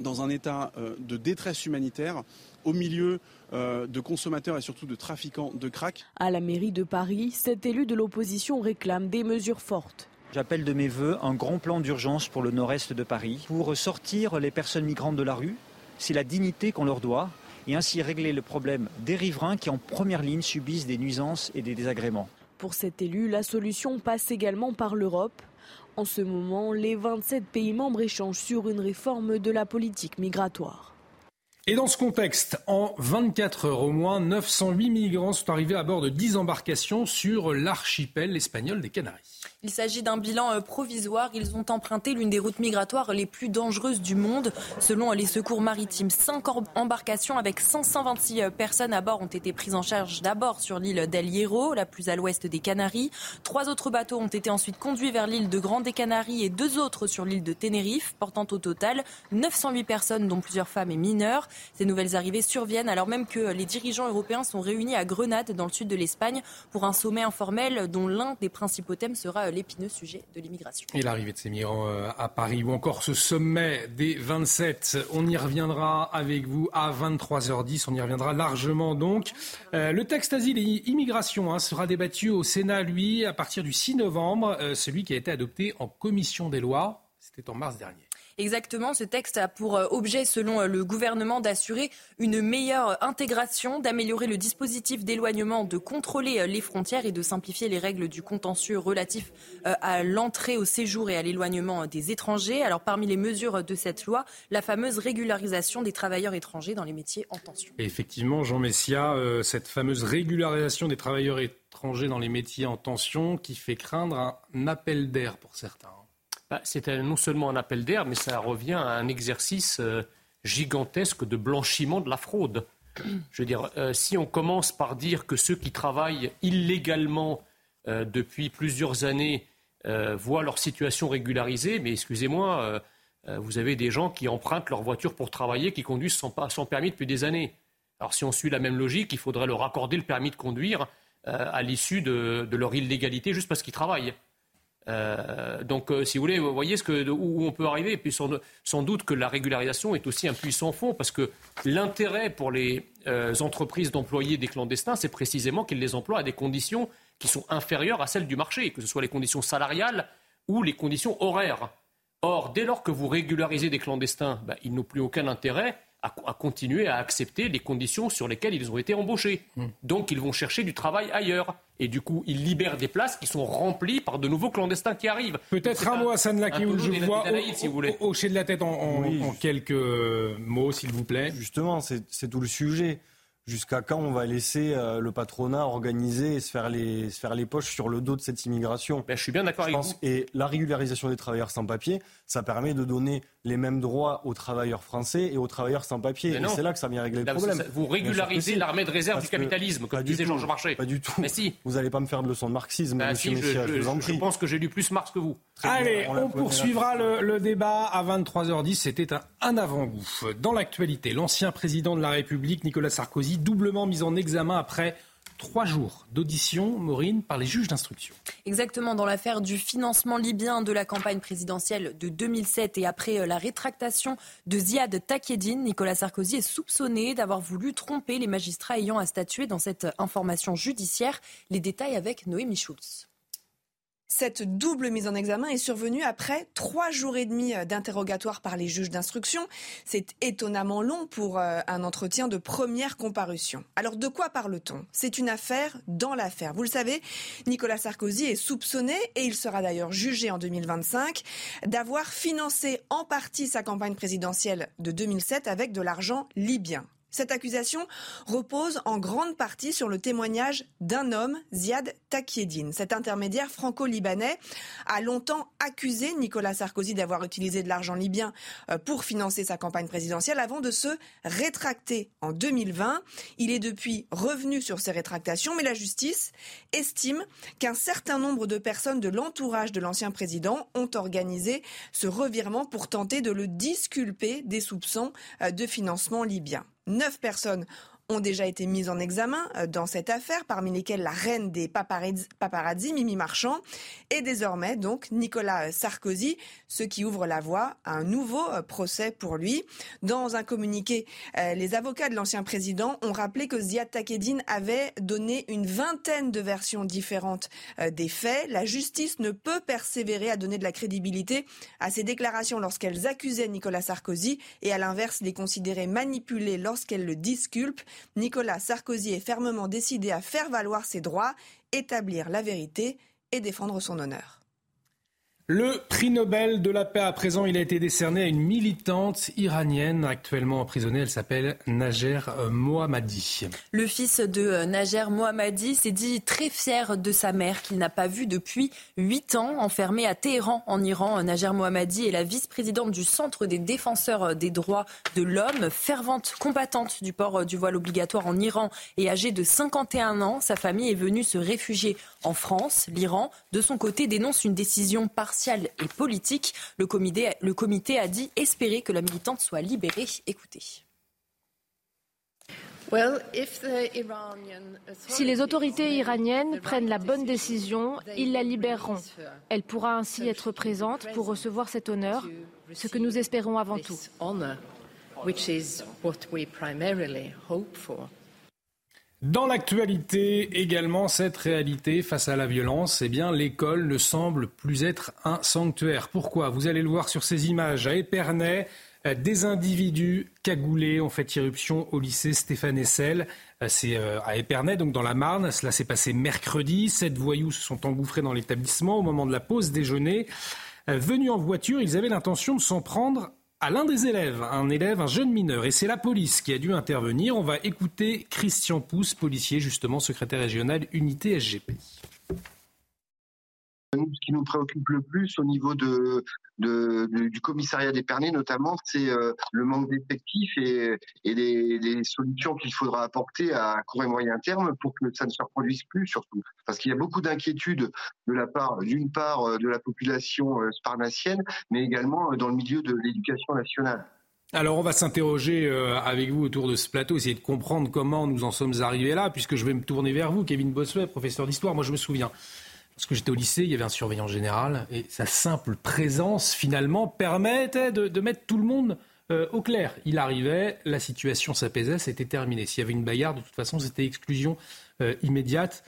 dans un état euh, de détresse humanitaire au milieu euh, de consommateurs et surtout de trafiquants de crack. À la mairie de Paris, cet élu de l'opposition réclame des mesures fortes. J'appelle de mes voeux un grand plan d'urgence pour le nord-est de Paris pour sortir les personnes migrantes de la rue. C'est la dignité qu'on leur doit et ainsi régler le problème des riverains qui en première ligne subissent des nuisances et des désagréments. Pour cet élu, la solution passe également par l'Europe. En ce moment, les 27 pays membres échangent sur une réforme de la politique migratoire. Et dans ce contexte, en 24 heures au moins, 908 migrants sont arrivés à bord de 10 embarcations sur l'archipel espagnol des Canaries. Il s'agit d'un bilan euh, provisoire. Ils ont emprunté l'une des routes migratoires les plus dangereuses du monde. Selon les secours maritimes, cinq embarcations avec 526 euh, personnes à bord ont été prises en charge d'abord sur l'île d'El Hierro, la plus à l'ouest des Canaries. Trois autres bateaux ont été ensuite conduits vers l'île de Grande des Canaries et deux autres sur l'île de Tenerife, portant au total 908 personnes, dont plusieurs femmes et mineurs. Ces nouvelles arrivées surviennent alors même que les dirigeants européens sont réunis à Grenade, dans le sud de l'Espagne, pour un sommet informel dont l'un des principaux thèmes sera l'épineux sujet de l'immigration. Et l'arrivée de ces migrants euh, à Paris ou encore ce sommet des 27, on y reviendra avec vous à 23h10, on y reviendra largement donc. Euh, le texte asile et immigration hein, sera débattu au Sénat, lui, à partir du 6 novembre, euh, celui qui a été adopté en commission des lois, c'était en mars dernier. Exactement, ce texte a pour euh, objet, selon euh, le gouvernement, d'assurer une meilleure intégration, d'améliorer le dispositif d'éloignement, de contrôler euh, les frontières et de simplifier les règles du contentieux relatif à l'entrée, au séjour et à l'éloignement des étrangers. Alors parmi les mesures de cette loi, la fameuse régularisation des travailleurs étrangers dans les métiers en tension. effectivement, Jean Messia, cette fameuse régularisation des travailleurs étrangers dans les métiers en tension qui fait craindre un appel d'air pour certains. Bah, c'est non seulement un appel d'air, mais ça revient à un exercice euh, gigantesque de blanchiment de la fraude. Je veux dire, euh, si on commence par dire que ceux qui travaillent illégalement euh, depuis plusieurs années voient leur situation régularisée, mais excusez-moi, vous avez des gens qui empruntent leur voiture pour travailler, qui conduisent sans, permis depuis des années. Alors si on suit la même logique, il faudrait leur accorder le permis de conduire à l'issue de leur illégalité juste parce qu'ils travaillent. Euh, donc, euh, si vous voulez, vous voyez ce que, où on peut arriver. Et puis, sans, doute que la régularisation est aussi un puissant fond, parce que l'intérêt pour les euh, entreprises d'employer des clandestins, c'est précisément qu'ils les emploient à des conditions qui sont inférieures à celles du marché, que ce soit les conditions salariales ou les conditions horaires. Or, dès lors que vous régularisez des clandestins, ben, ils n'ont plus aucun intérêt à, continuer à accepter les conditions sur lesquelles ils ont été embauchés. Hmm. Donc ils vont chercher du travail ailleurs. Et du coup, ils libèrent des places qui sont remplies par de nouveaux clandestins qui arrivent. Peut-être un, mot à San où je vois au, hocher de la tête en, en quelques mots, s'il vous plaît. Justement, c'est tout le sujet jusqu'à quand on va laisser euh, le patronat organiser et se faire, les, se faire les poches sur le dos de cette immigration? Ben, Je suis bien d'accord avec vous. Et la régularisation des travailleurs sans papier, ça permet de donner les mêmes droits aux travailleurs français et aux travailleurs sans papier. Et c'est là que ça vient régler le problème. Vous régularisez l'armée de réserve du capitalisme, comme disait Georges Marchais. Pas du tout. Mais si. Vous n'allez pas me faire de leçon de marxisme, ben monsieur je, vous en prie. Je pense que j'ai lu plus Marx que vous. Allez, on, poursuivra le, débat à 23h10. C'était un, un avant-goût. Dans l'actualité, l'ancien président de la République, Nicolas Sarkozy, doublement mis en examen après trois jours d'audition, Maureen, par les juges d'instruction. Exactement, dans l'affaire du financement libyen de la campagne présidentielle de 2007 et après euh, la rétractation de Ziad Takedine, Nicolas Sarkozy est soupçonné d'avoir voulu tromper les magistrats ayant à statuer dans cette information judiciaire. Les détails avec Noémie Schulz. Cette double mise en examen est survenue après trois jours et demi euh, d'interrogatoire par les juges d'instruction. C'est étonnamment long pour euh, un entretien de première comparution. Alors de quoi parle-t-on? C'est une affaire dans l'affaire. Vous le savez, Nicolas Sarkozy est soupçonné, et il sera d'ailleurs jugé en 2025, d'avoir financé en partie sa campagne présidentielle de 2007 avec de l'argent libyen. Cette accusation repose en grande partie sur le témoignage d'un homme, Ziad Takieddine. Cet intermédiaire franco-libanais a longtemps accusé Nicolas Sarkozy d'avoir utilisé de l'argent libyen euh, pour financer sa campagne présidentielle avant de se rétracter en 2020. Il est depuis revenu sur ces rétractations, mais la justice estime qu'un certain nombre de personnes de l'entourage de l'ancien président ont organisé ce revirement pour tenter de le disculper des soupçons euh, de financement libyen. Neuf personnes ont déjà été mises en examen euh, dans cette affaire, parmi lesquelles la reine des paparazzi, Mimi Marchand, et désormais donc Nicolas euh, Sarkozy, ce qui ouvre la voie à un nouveau euh, procès pour lui. Dans un communiqué, les avocats de l'ancien président ont rappelé que Ziad Takedine avait donné une vingtaine de versions différentes des faits. La justice ne peut persévérer à donner de la crédibilité à ces déclarations lorsqu'elles accusaient Nicolas Sarkozy et à l'inverse les considérer manipulées lorsqu'elles le disculpent. Nicolas Sarkozy est fermement décidé à faire valoir ses droits, établir la vérité et défendre son honneur. Le prix Nobel de la paix à présent, il a été décerné à une militante iranienne actuellement emprisonnée. Elle s'appelle Najer Mohammadi. Le fils de Najer Mohammadi s'est dit très fier de sa mère qu'il n'a pas vue depuis huit ans, enfermée à Téhéran en Iran. Najer Mohammadi est la vice-présidente du Centre des défenseurs des droits de l'homme, fervente combattante du port du voile obligatoire en Iran et âgée de 51 ans. Sa famille est venue se réfugier en France. L'Iran, de son côté, dénonce une décision et politique. Le comité, le comité a dit espérer que la militante soit libérée. Écoutez. Si les autorités iraniennes prennent la bonne décision, ils la libéreront. Elle pourra ainsi être présente pour recevoir cet honneur, ce que nous espérons avant tout. Dans l'actualité également, cette réalité face à la violence, eh bien, l'école ne semble plus être un sanctuaire. Pourquoi? Vous allez le voir sur ces images. À Épernay, euh, des individus cagoulés ont fait irruption au lycée Stéphane Essel. Euh, c'est euh, à Épernay, donc dans la Marne. Cela s'est passé mercredi. Sept voyous se sont engouffrés dans l'établissement au moment de la pause déjeuner. Venus en voiture, ils avaient l'intention de s'en prendre à l'un des élèves, un élève, un jeune mineur. Et c'est la police qui a dû intervenir. On va écouter Christian Pousse, policier, justement, secrétaire régional unité SGP. Ce qui nous préoccupe le plus au niveau du commissariat d'Épernay notamment, c'est euh, le manque d'effectifs et, les, solutions qu'il faudra apporter à court et moyen terme pour que ça ne se reproduise plus surtout. Parce qu'il y a beaucoup d'inquiétudes de la part, d'une part, euh, de la population euh, sparnassienne, mais également dans le milieu de l'éducation nationale. Alors on va s'interroger avec vous autour de ce plateau, essayer de comprendre comment nous en sommes arrivés là, puisque je vais me tourner vers vous, Kevin Bossuet, professeur d'histoire. Moi je me souviens, parce que j'étais au lycée, il y avait un surveillant général, et sa simple présence, finalement, permettait de, mettre tout le monde euh, au clair. Il arrivait, la situation s'apaisait, c'était terminé. S'il y avait une bagarre, de toute façon, c'était exclusion euh, immédiate.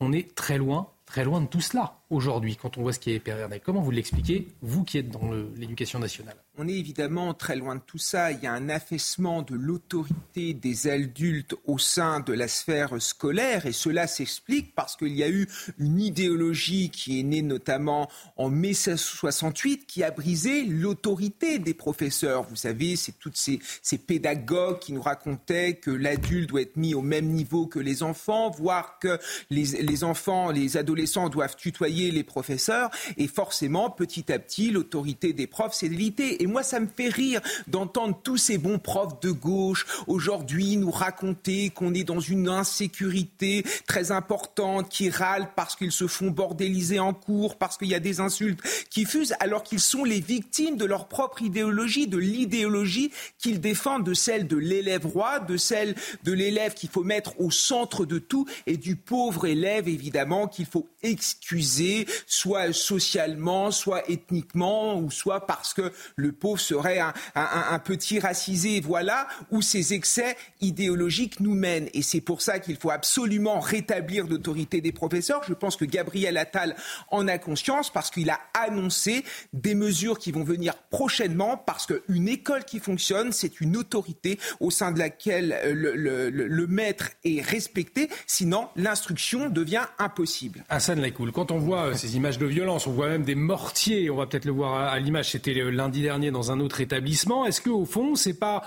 On est très loin, très loin de tout cela aujourd'hui, quand on voit ce qui est pervers. Comment vous l'expliquez, vous qui êtes dans l'éducation nationale? On est évidemment très loin de tout ça. Il y a un affaissement de l'autorité des adultes au sein de la sphère scolaire et cela s'explique parce qu'il y a eu une idéologie qui est née notamment en mai 68 qui a brisé l'autorité des professeurs. Vous savez, c'est toutes ces, pédagogues qui nous racontaient que l'adulte doit être mis au même niveau que les enfants, voire que les, les enfants, les adolescents doivent tutoyer les professeurs et forcément, petit à petit, l'autorité des profs s'est délitée. Et moi, ça me fait rire d'entendre tous ces bons profs de gauche aujourd'hui nous raconter qu'on est dans une insécurité très importante, qui râlent parce qu'ils se font bordéliser en cours, parce qu'il y a des insultes qui fusent, alors qu'ils sont les victimes de leur propre idéologie, de l'idéologie qu'ils défendent, de celle de l'élève roi, de celle de l'élève qu'il faut mettre au centre de tout, et du pauvre élève, évidemment, qu'il faut excuser, soit socialement, soit ethniquement, ou soit parce que le pauvre serait un, petit racisé, voilà, où ces excès idéologiques nous mènent. Et c'est pour ça qu'il faut absolument rétablir l'autorité des professeurs. Je pense que Gabriel Attal en a conscience parce qu'il a annoncé des mesures qui vont venir prochainement parce qu'une école qui fonctionne, c'est une autorité au sein de laquelle le, maître est respecté. Sinon, l'instruction devient impossible. Hassan quand on voit euh, ces images de violence, on voit même des mortiers, on va peut-être le voir à l'image, c'était lundi dernier dans un autre établissement. Est-ce qu'au fond, pas,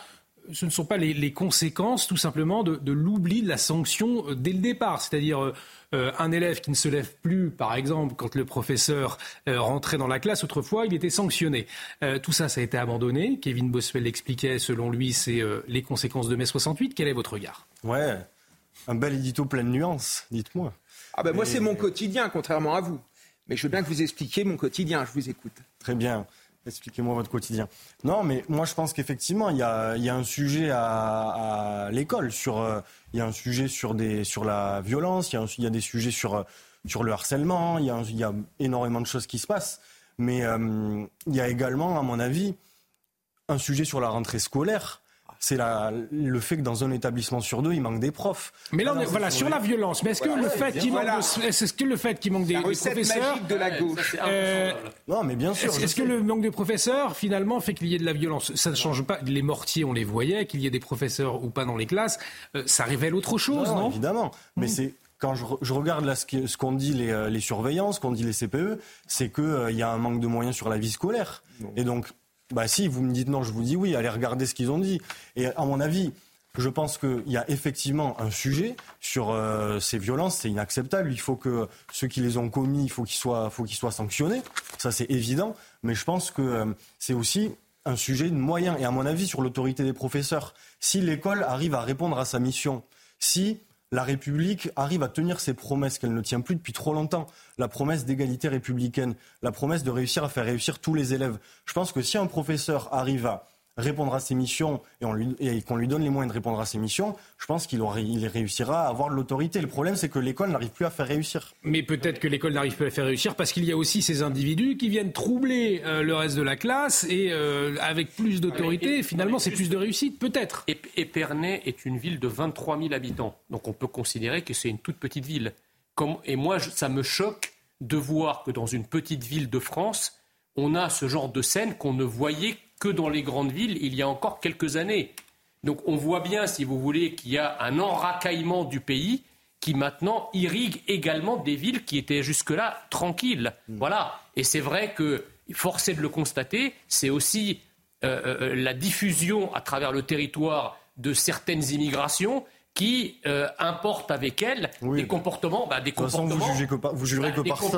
ce ne sont pas les, conséquences tout simplement de, l'oubli de la sanction euh, dès le départ? C'est-à-dire euh, euh, un élève qui ne se lève plus, par exemple, quand le professeur rentrait dans la classe autrefois, il était sanctionné. tout ça, ça a été abandonné. Kevin Boswell l'expliquait, selon lui, c'est les conséquences de mai 68. Quel est votre regard? Ouais, un bel édito plein de nuances, dites-moi. Ah ben moi, c'est mon quotidien, contrairement à vous. Mais je veux bien que vous expliquiez mon quotidien, je vous écoute. Très bien. Expliquez-moi votre quotidien. Non, mais moi je pense qu'effectivement, il y a, un sujet à, l'école. Sur, euh, il y a un sujet sur, des, sur la violence, il y, a des sujets sur, sur le harcèlement, il y, a, y a énormément de choses qui se passent. Mais euh, il y a également, à mon avis, un sujet sur la rentrée scolaire c'est le fait que dans un établissement sur deux, il manque des profs. Mais là, voilà, sur la violence. Mais est-ce que, le fait qu'il manque, est-ce que le fait qu'il manque des, professeurs, de la gauche. Euh, non, mais bien sûr. Est-ce que le manque de professeurs, finalement, fait qu'il y ait de la violence? Ça ne change pas. Les mortiers, on les voyait, qu'il y ait des professeurs ou pas dans les classes, euh, ça révèle autre chose, non, Évidemment. Mais hmm. c'est quand je, regarde là ce qu'ont dit les, les surveillants, ce qu'ont dit les CPE, c'est qu'il y a un manque de moyens sur la vie scolaire. Et donc, bah si, vous me dites non, je vous dis oui, allez regarder ce qu'ils ont dit. Et à mon avis, je pense qu'il y a effectivement un sujet sur euh, ces violences, c'est inacceptable. Il faut que ceux qui les ont commis, il faut qu'ils soient, faut qu'ils soient sanctionnés. Ça, c'est évident. Mais je pense que euh, c'est aussi un sujet de moyens. Et à mon avis, sur l'autorité des professeurs, si l'école arrive à répondre à sa mission, si la République arrive à tenir ses promesses qu'elle ne tient plus depuis trop longtemps, la promesse d'égalité républicaine, la promesse de réussir à faire réussir tous les élèves. Je pense que si un professeur arrive à répondre à ses missions et, qu'on lui donne les moyens de répondre à ses missions, je pense qu'il il réussira à avoir l'autorité. Le problème, c'est que l'école n'arrive plus à faire réussir. Mais peut-être que l'école n'arrive plus à faire réussir parce qu'il y a aussi ces individus qui viennent troubler euh, le reste de la classe et euh, avec plus d'autorité, finalement, c'est plus de réussite, peut-être. Épernay est une ville de 23 000 habitants, donc on peut considérer que c'est une toute petite ville. Comme, et moi, ça me choque de voir que dans une petite ville de France, on a ce genre de scène qu'on ne voyait que dans les grandes villes il y a encore quelques années. Donc on voit bien, si vous voulez, qu'il y a un enracaillement du pays qui maintenant irrigue également des villes qui étaient jusque-là tranquilles. Hmm. Voilà. Et c'est vrai que, forcé de le constater, c'est aussi euh, euh, la diffusion à travers le territoire de certaines immigrations qui euh, importe avec elle des comportements, bah, des comportements, vous, jugez que vous jugerez que par ça,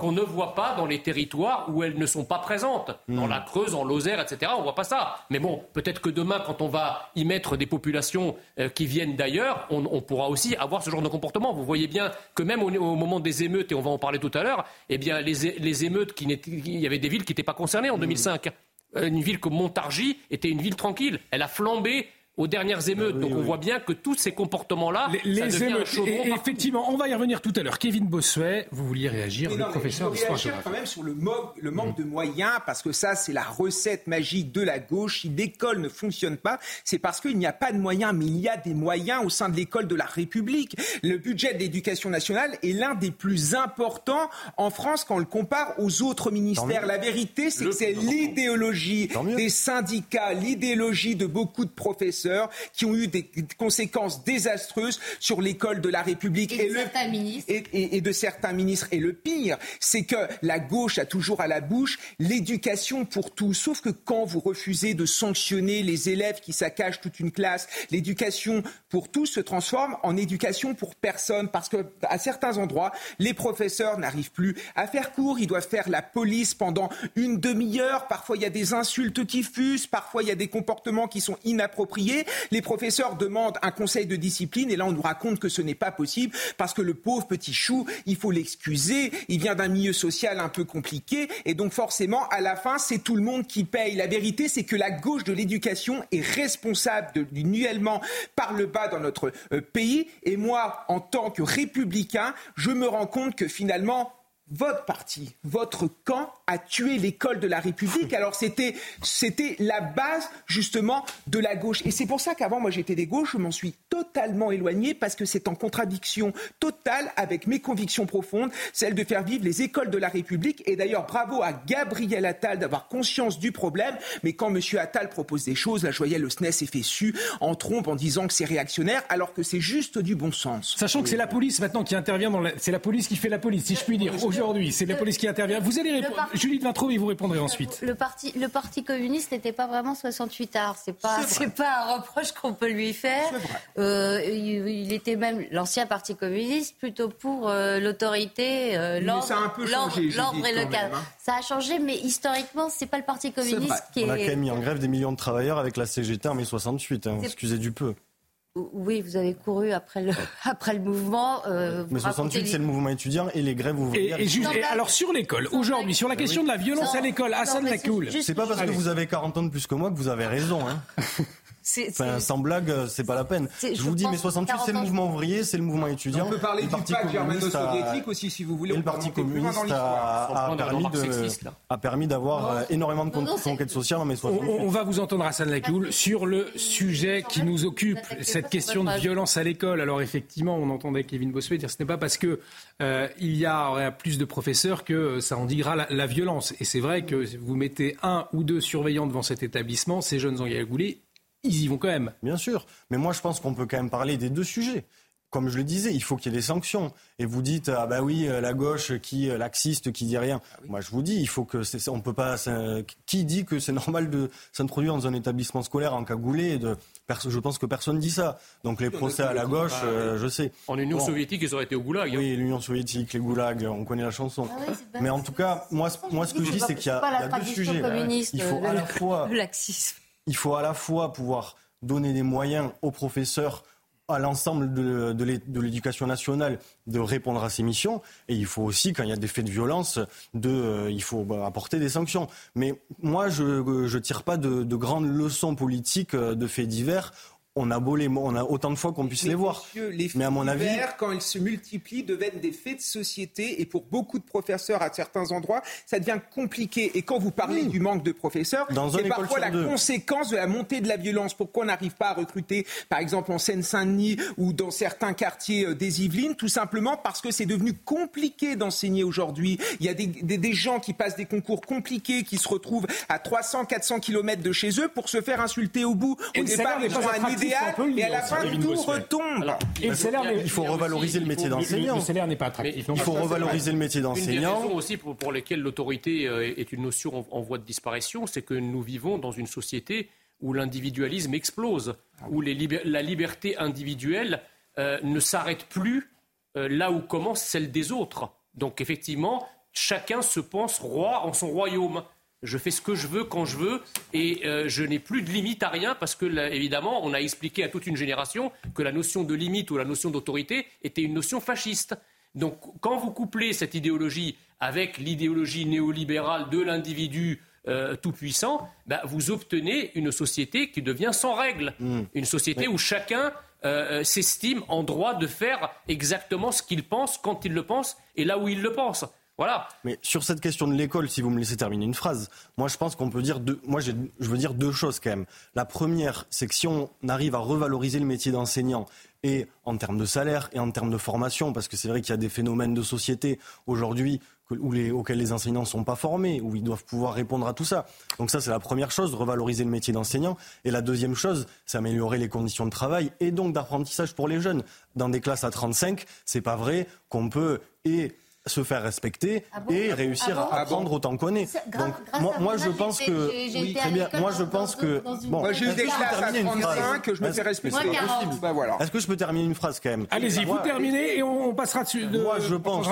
qu'on ne, voit pas dans les territoires où elles ne sont pas présentes, dans hmm. la Creuse, en Lozère, etc. On voit pas ça. Mais bon, peut-être que demain, quand on va y mettre des populations euh, qui viennent d'ailleurs, on, pourra aussi avoir ce genre de comportement. Vous voyez bien que même au, moment des émeutes, et on va en parler tout à l'heure, eh bien les, émeutes, qui il y avait des villes qui n'étaient pas concernées en 2005. Hmm. Euh, une ville comme Montargis était une ville tranquille. Elle a flambé aux dernières émeutes. Donc on voit bien que tous ces comportements-là, les, ça émeutes. Et, effectivement, on va y revenir tout à l'heure. Kevin Bossuet, vous vouliez réagir, le professeur d'histoire géographie. quand même sur le, le manque de moyens, parce que ça, c'est la recette magique de la gauche. Si l'école ne fonctionne pas, c'est parce qu'il n'y a pas de moyens, mais il y a des moyens au sein de l'école de la République. Le budget de l'éducation nationale est l'un des plus importants en France quand on le compare aux autres ministères. La vérité, c'est que c'est l'idéologie des syndicats, l'idéologie de beaucoup de professeurs qui ont eu des conséquences désastreuses sur l'école de la République et, de, certains ministres. Et, de certains ministres. Et le pire, c'est que la gauche a toujours à la bouche l'éducation pour tous. Sauf que quand vous refusez de sanctionner les élèves qui saccagent toute une classe, l'éducation pour tous se transforme en éducation pour personne. Parce que à certains endroits, les professeurs n'arrivent plus à faire cours. Ils doivent faire la police pendant une demi-heure. Parfois, il y a des insultes qui fusent. Parfois, il y a des comportements qui sont inappropriés. Les professeurs demandent un conseil de discipline et là on nous raconte que ce n'est pas possible parce que le pauvre petit chou, il faut l'excuser, il vient d'un milieu social un peu compliqué et donc forcément à la fin c'est tout le monde qui paye. La vérité c'est que la gauche de l'éducation est responsable du nivellement par le bas dans notre euh, pays et moi en tant que républicain, je me rends compte que finalement votre parti, votre camp a tué l'école de la République. Alors c'était c'était la base justement de la gauche. Et c'est pour ça qu'avant moi j'étais des gauches, je m'en suis totalement éloigné parce que c'est en contradiction totale avec mes convictions profondes, celle de faire vivre les écoles de la République. Et d'ailleurs bravo à Gabriel Attal d'avoir conscience du problème. Mais quand M. Attal propose des choses, là je voyais le SNES est fait su en trompe en disant que c'est réactionnaire, alors que c'est juste du bon sens. Sachant que c'est la police maintenant qui intervient dans c'est la police qui fait la police, si je puis dire aujourd'hui. C'est la police qui intervient. Vous allez répondre. Julie de Vintraud, vous répondrez ensuite. Le parti, le parti communiste n'était pas vraiment 68 arts. C'est pas, c'est pas un reproche qu'on peut lui faire. Euh, il, était même l'ancien parti communiste plutôt pour euh, l'autorité, euh, l'ordre, l'ordre et le cadre. Hein. Ça a changé, mais historiquement, c'est pas le parti communiste qui est. On a quand même mis en grève des millions de travailleurs avec la CGT en mai 68. Hein. Excusez du peu. Oui, vous avez couru après le, après le mouvement. Euh, Mais 68, c'est le mouvement étudiant et les grèves ouvrières. Et, et, alors sur l'école, aujourd'hui, sur la question de la violence à l'école, Hassan Lakoul. C'est pas parce que vous avez 40 ans de plus que moi que vous avez raison. Hein. Enfin, sans blague, c'est pas la peine. Je, vous dis, mais 68, c'est le mouvement ouvrier, c'est le mouvement étudiant. On peut parler du Parti germano-soviétique aussi, si vous voulez. Et le Parti communiste a, permis de, a permis d'avoir euh, énormément de conquêtes sociales mais on, on, va vous entendre, Hassan Lakoul, sur le sujet qui nous occupe, cette question de violence à l'école. Alors effectivement, on entendait Kevin Bossuet dire ce n'est pas parce que euh, il y a plus de professeurs que ça endiguera la, la violence. Et c'est vrai que vous mettez un ou deux surveillants devant cet établissement, ces jeunes engagoulés, ils y vont quand même. Bien sûr. Mais moi, je pense qu'on peut quand même parler des deux sujets. comme je le disais, il faut qu'il y ait des sanctions. Et vous dites ah bah oui la gauche qui laxiste qui dit rien. Moi je vous dis il faut que c'est, on peut pas. Qui dit que c'est normal de s'introduire dans un établissement scolaire en cagoulé de, Je pense que personne dit ça. Donc les procès à la gauche, euh, je sais. En Union soviétique ils auraient été au goulag. Hein. Oui l'Union soviétique, les goulags, on connaît la chanson. Ah Mais en tout cas moi moi ce que je dis c'est qu'il y a, deux sujets. Il faut à la fois. Il faut à la fois pouvoir donner des moyens aux professeurs à l'ensemble de, l'éducation nationale de répondre à ces missions. Et il faut aussi, quand il y a des faits de violence, euh, il faut bah, apporter des sanctions. Mais moi, je ne tire pas de, de, grandes leçons politiques euh, de faits divers on a beau les, on a autant de fois qu'on puisse les voir. mais à mon avis, quand ils se multiplient, deviennent des faits de société. Et pour beaucoup de professeurs à certains endroits, ça devient compliqué. Et quand vous parlez du manque de professeurs, c'est parfois la conséquence de la montée de la violence. Pourquoi on n'arrive pas à recruter, par exemple en Seine-Saint-Denis ou dans certains quartiers euh, des Yvelines, tout simplement parce que c'est devenu compliqué d'enseigner aujourd'hui. Il y a des, des, gens qui passent des concours compliqués, qui se retrouvent à 300, 400 km de chez eux pour se faire insulter au bout. Au départ, ils ont un et à la fin, tout retombe. il faut revaloriser le métier d'enseignant. Le salaire n'est pas attractif. Il faut revaloriser le métier d'enseignant. Une aussi pour, lesquelles l'autorité euh, est une notion en, voie de disparition, c'est que nous vivons dans une société où l'individualisme explose, ah où la liberté individuelle euh, ne s'arrête plus euh, là où commence celle des autres. Donc effectivement, chacun se pense roi en son royaume je fais ce que je veux quand je veux et euh, je n'ai plus de limite à rien parce que, évidemment, on a expliqué à toute une génération que la notion de limite ou la notion d'autorité était une notion fasciste. Donc, quand vous couplez cette idéologie avec l'idéologie néolibérale de l'individu euh, tout-puissant, bah, vous obtenez une société qui devient sans règles. Mmh. Une société où chacun euh, s'estime en droit de faire exactement ce qu'il pense, quand il le pense et là où il le pense. Voilà. Mais sur cette question de l'école, si vous me laissez terminer une phrase, moi je pense qu'on peut dire deux, moi je veux dire deux choses quand même. La première, c'est que si on arrive à revaloriser le métier d'enseignant et en termes de salaire et en termes de formation, parce que c'est vrai qu'il y a des phénomènes de société aujourd'hui auxquels les enseignants ne sont pas formés, où ils doivent pouvoir répondre à tout ça. Donc ça, c'est la première chose, revaloriser le métier d'enseignant. Et la deuxième chose, c'est améliorer les conditions de travail et donc d'apprentissage pour les jeunes. Dans des classes à 35, c'est pas vrai qu'on peut et se faire respecter ah et réussir ah à apprendre autant qu'on est. Donc moi, moi je pense que très bien. Moi je pense que bon. Moi j'ai eu des classes à 35 que je me fais respecter. Bah, voilà. Est-ce que je peux terminer une phrase quand même? Allez-y, vous terminez et on passera dessus. Moi je pense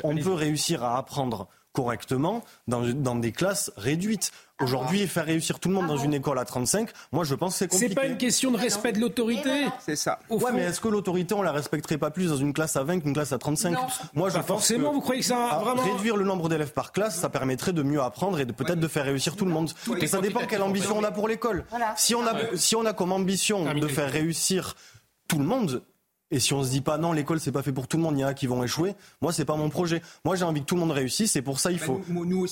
qu'on peut réussir à apprendre correctement dans, dans des classes réduites. Aujourd'hui, faire réussir tout le monde dans une école à 35, moi je pense que c'est compliqué. C'est pas une question de respect de l'autorité. C'est ça. ouais, mais est-ce que l'autorité, on la respecterait pas plus dans une classe à 20 qu'une classe à 35 Moi, je pense forcément, vous croyez que ça vraiment... Réduire le nombre d'élèves par classe, ça permettrait de mieux apprendre et de peut-être de faire réussir tout le monde. Et ça dépend quelle ambition on a pour l'école. Si, on a, si on a comme ambition de faire réussir tout le monde, et si on se dit pas non, l'école c'est pas fait pour tout le monde, il y en a qui vont échouer. Moi, c'est pas mon projet. Moi, j'ai envie que tout le monde réussisse. Et pour ça, il faut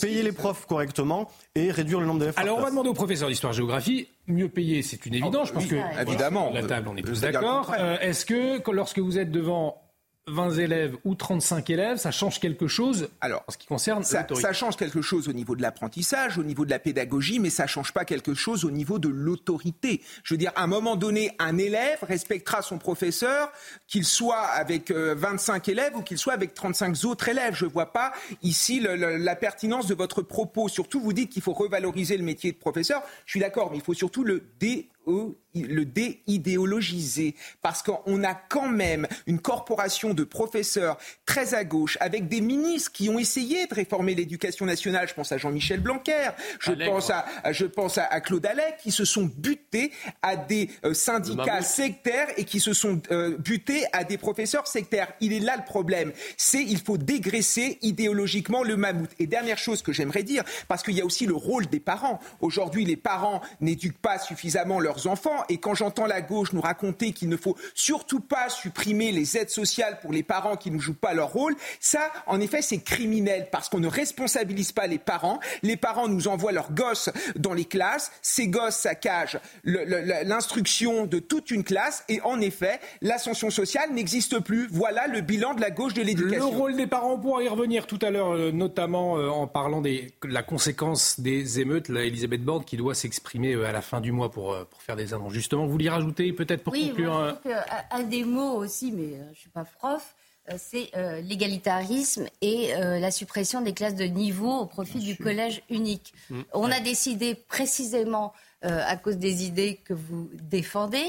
payer les profs correctement et réduire le nombre d'élèves. Alors, on va demander au professeur d'histoire-géographie. Mieux payer, c'est une évidence. je pense que évidemment, la table, on est tous d'accord. Euh, est-ce que lorsque vous êtes devant 20 élèves ou 35 élèves, ça change quelque chose Alors, en ce qui concerne ça, ça change quelque chose au niveau de l'apprentissage, au niveau de la pédagogie, mais ça change pas quelque chose au niveau de l'autorité. Je veux dire, à un moment donné, un élève respectera son professeur, qu'il soit avec 25 euh, élèves ou qu'il soit avec 35 autres élèves. Je vois pas ici la pertinence de votre propos. Surtout, vous dites qu'il faut revaloriser le métier de professeur. Je suis d'accord, mais il faut surtout le dé le déidéologiser. Parce qu'on a quand même une corporation de professeurs très à gauche, avec des ministres qui ont essayé de réformer l'éducation nationale. Je pense à Jean-Michel Blanquer, je pense, à, je pense à, Claude Allec, qui se sont butés à des euh, syndicats sectaires et qui se sont euh, butés à des professeurs sectaires. Il est là le problème. C'est il faut dégraisser idéologiquement le mammouth. Et dernière chose que j'aimerais dire, parce qu'il y a aussi le rôle des parents. Aujourd'hui, les parents n'éduquent pas suffisamment leurs enfants. Et quand j'entends la gauche nous raconter qu'il ne faut surtout pas supprimer les aides sociales pour les parents qui ne jouent pas leur rôle, ça, en effet, c'est criminel parce qu'on ne responsabilise pas les parents. Les parents nous envoient leurs gosses dans les classes. Ces gosses saccagent l'instruction de toute une classe. Et en effet, l'ascension sociale n'existe plus. Voilà le bilan de la gauche de l'éducation. Le rôle des parents, on pourra y revenir tout à l'heure, euh, notamment euh, en parlant de la conséquence des émeutes. Elisabeth Borne qui doit s'exprimer euh, à la fin du mois pour, pour faire des annonces. Justement, vous voulez rajouter peut-être pour oui, conclure moi, je un, un des mots aussi, mais je ne suis pas prof, c'est l'égalitarisme et la suppression des classes de niveau au profit du collège unique. Mm. On a décidé précisément, à cause des idées que vous défendez,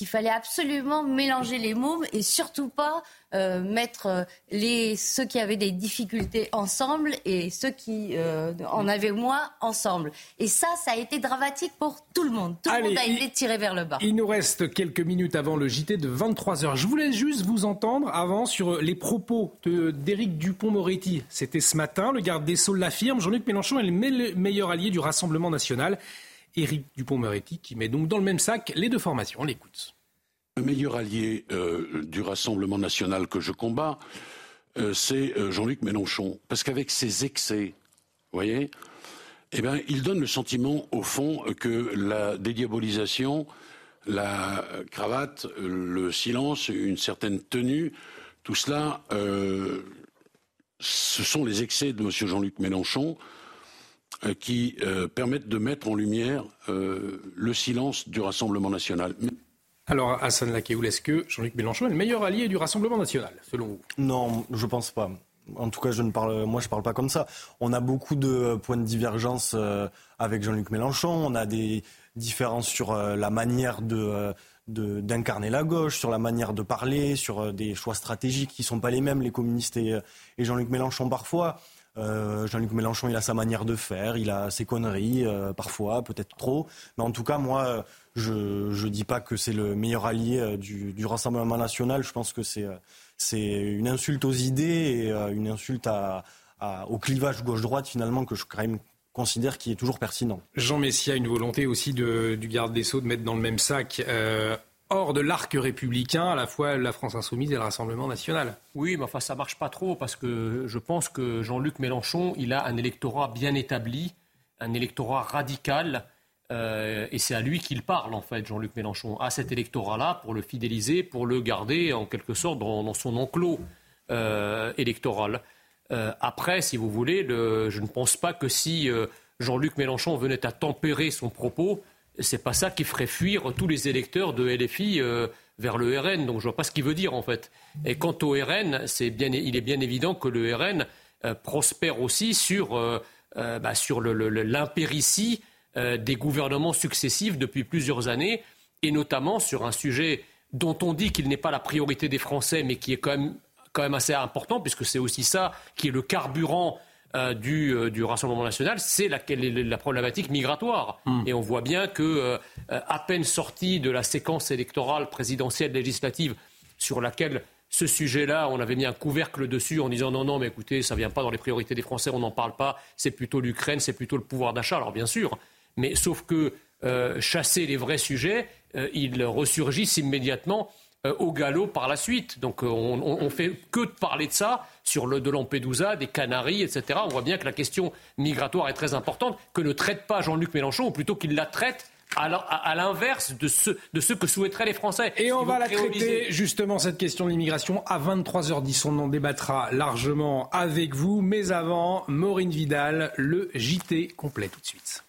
qu'il fallait absolument mélanger les mômes et surtout pas euh, mettre euh, les, ceux qui avaient des difficultés ensemble et ceux qui euh, en avaient moins ensemble. Et ça, ça a été dramatique pour tout le monde. Tout le monde a été tiré vers le bas. Il nous reste quelques minutes avant le JT de 23h. Je voulais juste vous entendre avant sur les propos d'Éric Dupont-Moretti. C'était ce matin, le garde des Sceaux l'affirme. Jean-Luc Mélenchon est le meilleur allié du Rassemblement national. Éric Dupont-Moretti, qui met donc dans le même sac les deux formations. On l'écoute. Le meilleur allié euh, du Rassemblement national que je combats, euh, c'est euh, Jean-Luc Mélenchon. Parce qu'avec ses excès, vous voyez, eh bien, il donne le sentiment, au fond, que la dédiabolisation, la cravate, le silence, une certaine tenue, tout cela, ce sont les excès de M. Jean-Luc Mélenchon. Euh, qui euh, permettent de mettre en lumière euh, le silence du Rassemblement national. Alors, Hassan Lakéoul, est-ce que Jean-Luc Mélenchon est le meilleur allié du Rassemblement national, selon vous? Non, je ne pense pas. En tout cas, je ne parle, moi, je ne parle pas comme ça. On a beaucoup de points de divergence avec Jean-Luc Mélenchon. On a des différences sur la manière de, d'incarner la gauche, sur la manière de parler, sur des choix stratégiques qui ne sont pas les mêmes, les communistes et Jean-Luc Mélenchon parfois. Euh, Jean-Luc Mélenchon, il a sa manière de faire, il a ses conneries, euh, parfois, peut-être trop. Mais en tout cas, moi, je ne dis pas que c'est le meilleur allié euh, du, Rassemblement national. Je pense que c'est une insulte aux idées et une insulte au clivage gauche-droite, finalement, que je considère qui est toujours pertinent. Jean Messia a une volonté aussi du garde des Sceaux de mettre dans le même sac hors de l'arc républicain, à la fois la France insoumise et le Rassemblement national. Oui, mais enfin ça marche pas trop parce que je pense que Jean-Luc Mélenchon, il a un électorat bien établi, un électorat radical. Euh, et c'est à lui qu'il parle, en fait, Jean-Luc Mélenchon, à cet électorat-là, pour le fidéliser, pour le garder, en quelque sorte, dans, son enclos euh, électoral. Euh, après, si vous voulez, je ne pense pas que si Jean-Luc Mélenchon venait à tempérer son propos, c'est pas ça qui ferait fuir tous les électeurs de LFI euh, vers le RN. Donc je vois pas ce qu'il veut dire en fait. Et quant au RN, il est bien évident que le RN euh, prospère aussi sur, euh, bah, l'impéritie des gouvernements successifs depuis plusieurs années, et notamment sur un sujet dont on dit qu'il n'est pas la priorité des Français, mais qui est quand même, quand même assez important, puisque c'est aussi ça qui est le carburant euh, euh, du, Rassemblement national, c'est la, la, problématique migratoire. Hmm. Et on voit bien que, euh, à peine sorti de la séquence électorale présidentielle législative sur laquelle ce sujet-là, on avait mis un couvercle dessus en disant non, non, mais écoutez, ça ne vient pas dans les priorités des Français, on n'en parle pas, c'est plutôt l'Ukraine, c'est plutôt le pouvoir d'achat. Alors bien sûr, mais sauf que chasser les vrais sujets, ils ressurgissent immédiatement au galop par la suite. Donc on, ne fait que de parler de ça sur le de Lampedusa, des Canaries, etc. On voit bien que la question migratoire est très importante, que ne traite pas Jean-Luc Mélenchon, ou plutôt qu'il la traite à l'inverse de ce, de ce que souhaiteraient les Français. Et on va la traiter justement cette question de l'immigration à 23h10. On en débattra largement avec vous. Mais avant, Maureen Vidal, le JT complet tout de suite.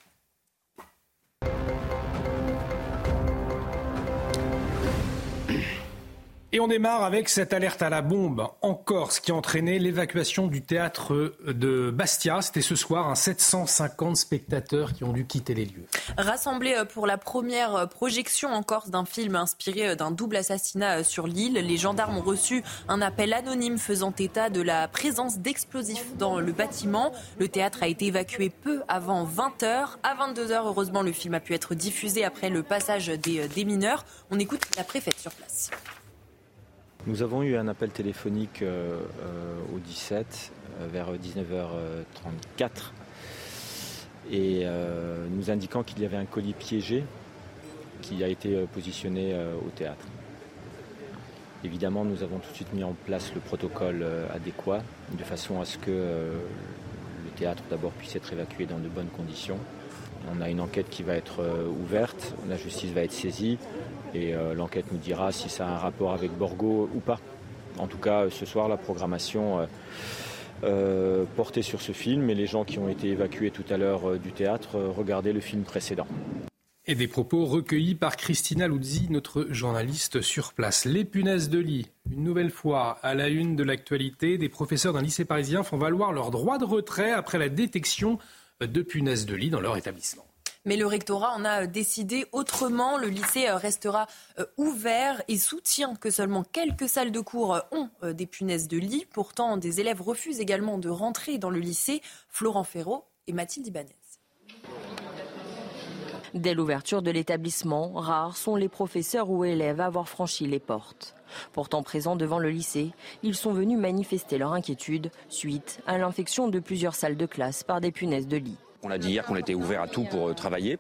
Et on démarre avec cette alerte à la bombe en Corse qui a entraîné l'évacuation du théâtre de Bastia. C'était ce soir, un 750 spectateurs qui ont dû quitter les lieux. Rassemblés euh, pour la première euh, projection en Corse d'un film inspiré euh, d'un double assassinat sur l'île, les gendarmes ont reçu un appel anonyme faisant état de la présence d'explosifs dans le bâtiment. Le théâtre a été évacué peu avant 20h. À 22h, heureusement, le film a pu être diffusé après le passage des, des mineurs. On écoute la préfète sur place. Nous avons eu un appel téléphonique euh, euh, au 17 euh, vers 19h34 et nous indiquant qu'il y avait un colis piégé qui a été positionné au théâtre. Évidemment, nous avons tout de suite mis en place le protocole adéquat de façon à ce que le théâtre d'abord puisse être évacué dans de bonnes conditions. On a une enquête qui va être ouverte, la justice va être saisie, et euh, l'enquête nous dira si ça a un rapport avec Borgo ou pas. En tout cas, ce soir, la programmation euh, euh, portait sur ce film et les gens qui ont été évacués tout à l'heure du théâtre regardaient le film précédent. Et des propos recueillis par Christina Luzzi, notre journaliste sur place. Les punaises de lit, une nouvelle fois à la une de l'actualité, des professeurs d'un lycée parisien font valoir leur droit de retrait après la détection de punaises de lit dans leur établissement. Mais le rectorat en a décidé autrement. Le lycée restera euh, ouvert et soutient que seulement quelques salles de cours ont euh, des punaises de lit. Pourtant, des élèves refusent également de rentrer dans le lycée. Florent Ferraud et Mathilde Ibanez. Dès l'ouverture de l'établissement, rares sont les professeurs ou élèves à avoir franchi les portes. Pourtant présents devant le lycée, ils sont venus manifester leur inquiétude suite à l'infection de plusieurs salles de classe par des punaises de lit. On a dit hier qu'on était ouvert à tout pour euh, travailler.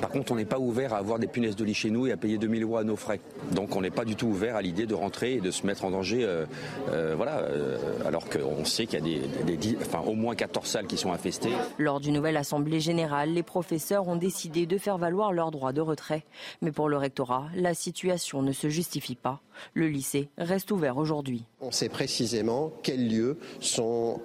Par contre, on n'est pas ouvert à avoir des punaises de lit chez nous et à payer 2000 euros à nos frais. Donc on n'est pas du tout ouvert à l'idée de rentrer et de se mettre en danger. Euh, euh, voilà, euh, alors qu'on sait qu'il y a des, au moins 14 salles qui sont infestées. Lors d'une nouvelle assemblée générale, les professeurs ont décidé de faire valoir leur droit de retrait. Mais pour le rectorat, la situation ne se justifie pas. Le lycée reste ouvert aujourd'hui. On sait précisément quels lieux sont,